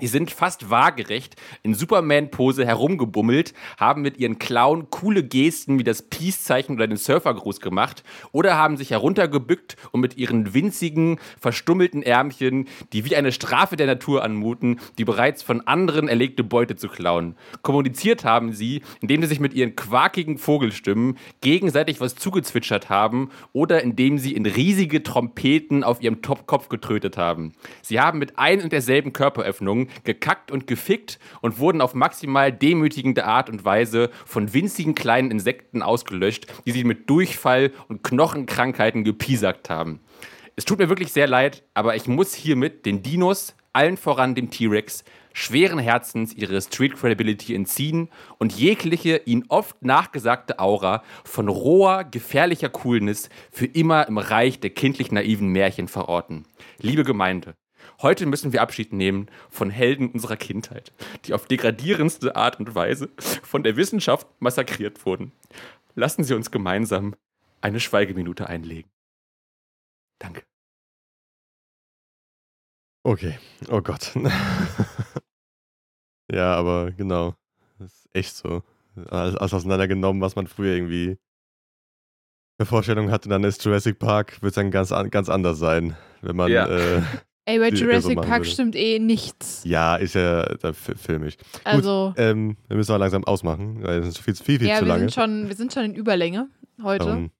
Die sind fast waagerecht in Superman-Pose herumgebummelt, haben mit ihren Klauen coole Gesten wie das Peace-Zeichen oder den Surfergruß gemacht oder haben sich heruntergebückt und mit ihren winzigen, verstummelten Ärmchen, die wie eine Strafe der Natur anmuten, die bereits von anderen erlegte Beute zu klauen. Kommuniziert haben sie, indem sie sich mit ihren quakigen Vogelstimmen gegenseitig was zugezwitschert haben oder indem sie in riesige Trompeten auf ihrem Top Kopf getrötet haben. Sie haben mit ein und derselben Körperöffnung gekackt und gefickt und wurden auf maximal demütigende Art und Weise von winzigen kleinen Insekten ausgelöscht, die sie mit Durchfall und Knochenkrankheiten gepiesackt haben. Es tut mir wirklich sehr leid, aber ich muss hiermit den Dinos, allen voran dem T-Rex, schweren Herzens ihre Street Credibility entziehen und jegliche ihnen oft nachgesagte Aura von roher, gefährlicher Coolness für immer im Reich der kindlich naiven Märchen verorten. Liebe Gemeinde, Heute müssen wir Abschied nehmen von Helden unserer Kindheit, die auf degradierendste Art und Weise von der Wissenschaft massakriert wurden. Lassen Sie uns gemeinsam eine Schweigeminute einlegen. Danke. Okay. Oh Gott. ja, aber genau. Das ist echt so. Alles, alles auseinandergenommen, was man früher irgendwie eine Vorstellung hatte, dann ist Jurassic Park, wird dann ganz, an- ganz anders sein. Wenn man. Ja. Äh, Ey, bei so Jurassic machen Park würde. stimmt eh nichts. ja, ist ja da fi- filmisch. Also, Ähm, wir müssen aber langsam ausmachen, weil das ist viel, viel, viel ja, zu lange. sind, schon, wir sind schon in Überlänge heute.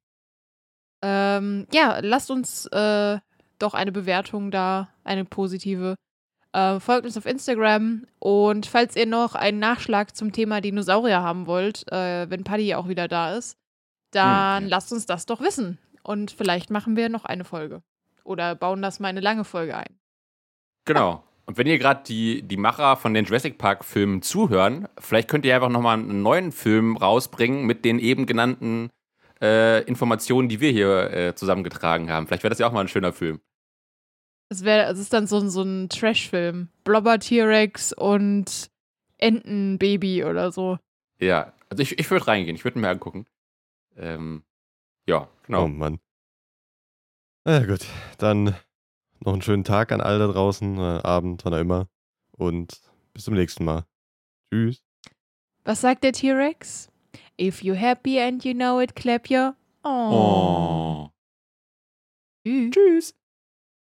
Ähm, ja, lasst uns äh, doch eine Bewertung da, eine positive. Äh, folgt uns auf Instagram und falls ihr noch einen Nachschlag zum Thema Dinosaurier haben wollt, äh, wenn Paddy auch wieder da ist, dann Hm. lasst uns das doch wissen. Und vielleicht machen wir noch eine Folge. Oder bauen das mal eine lange Folge ein. Genau. Und wenn ihr gerade die, die Macher von den Jurassic Park-Filmen zuhören, vielleicht könnt ihr einfach nochmal einen neuen Film rausbringen mit den eben genannten äh, Informationen, die wir hier äh, zusammengetragen haben. Vielleicht wäre das ja auch mal ein schöner Film. Es, wär, es ist dann so, ein- so ein Trash-Film. Blobber T-Rex und Entenbaby oder so. Ja, also ich, ich würde reingehen, ich würde mir angucken. Ähm, ja, genau. Oh Mann. Na ja, gut. Dann noch einen schönen Tag an alle da draußen, äh, Abend, wann auch immer. Und bis zum nächsten Mal. Tschüss. Was sagt der T-Rex? If you're happy and you know it, clap your. Oh. Oh. Tschüss. Tschüss.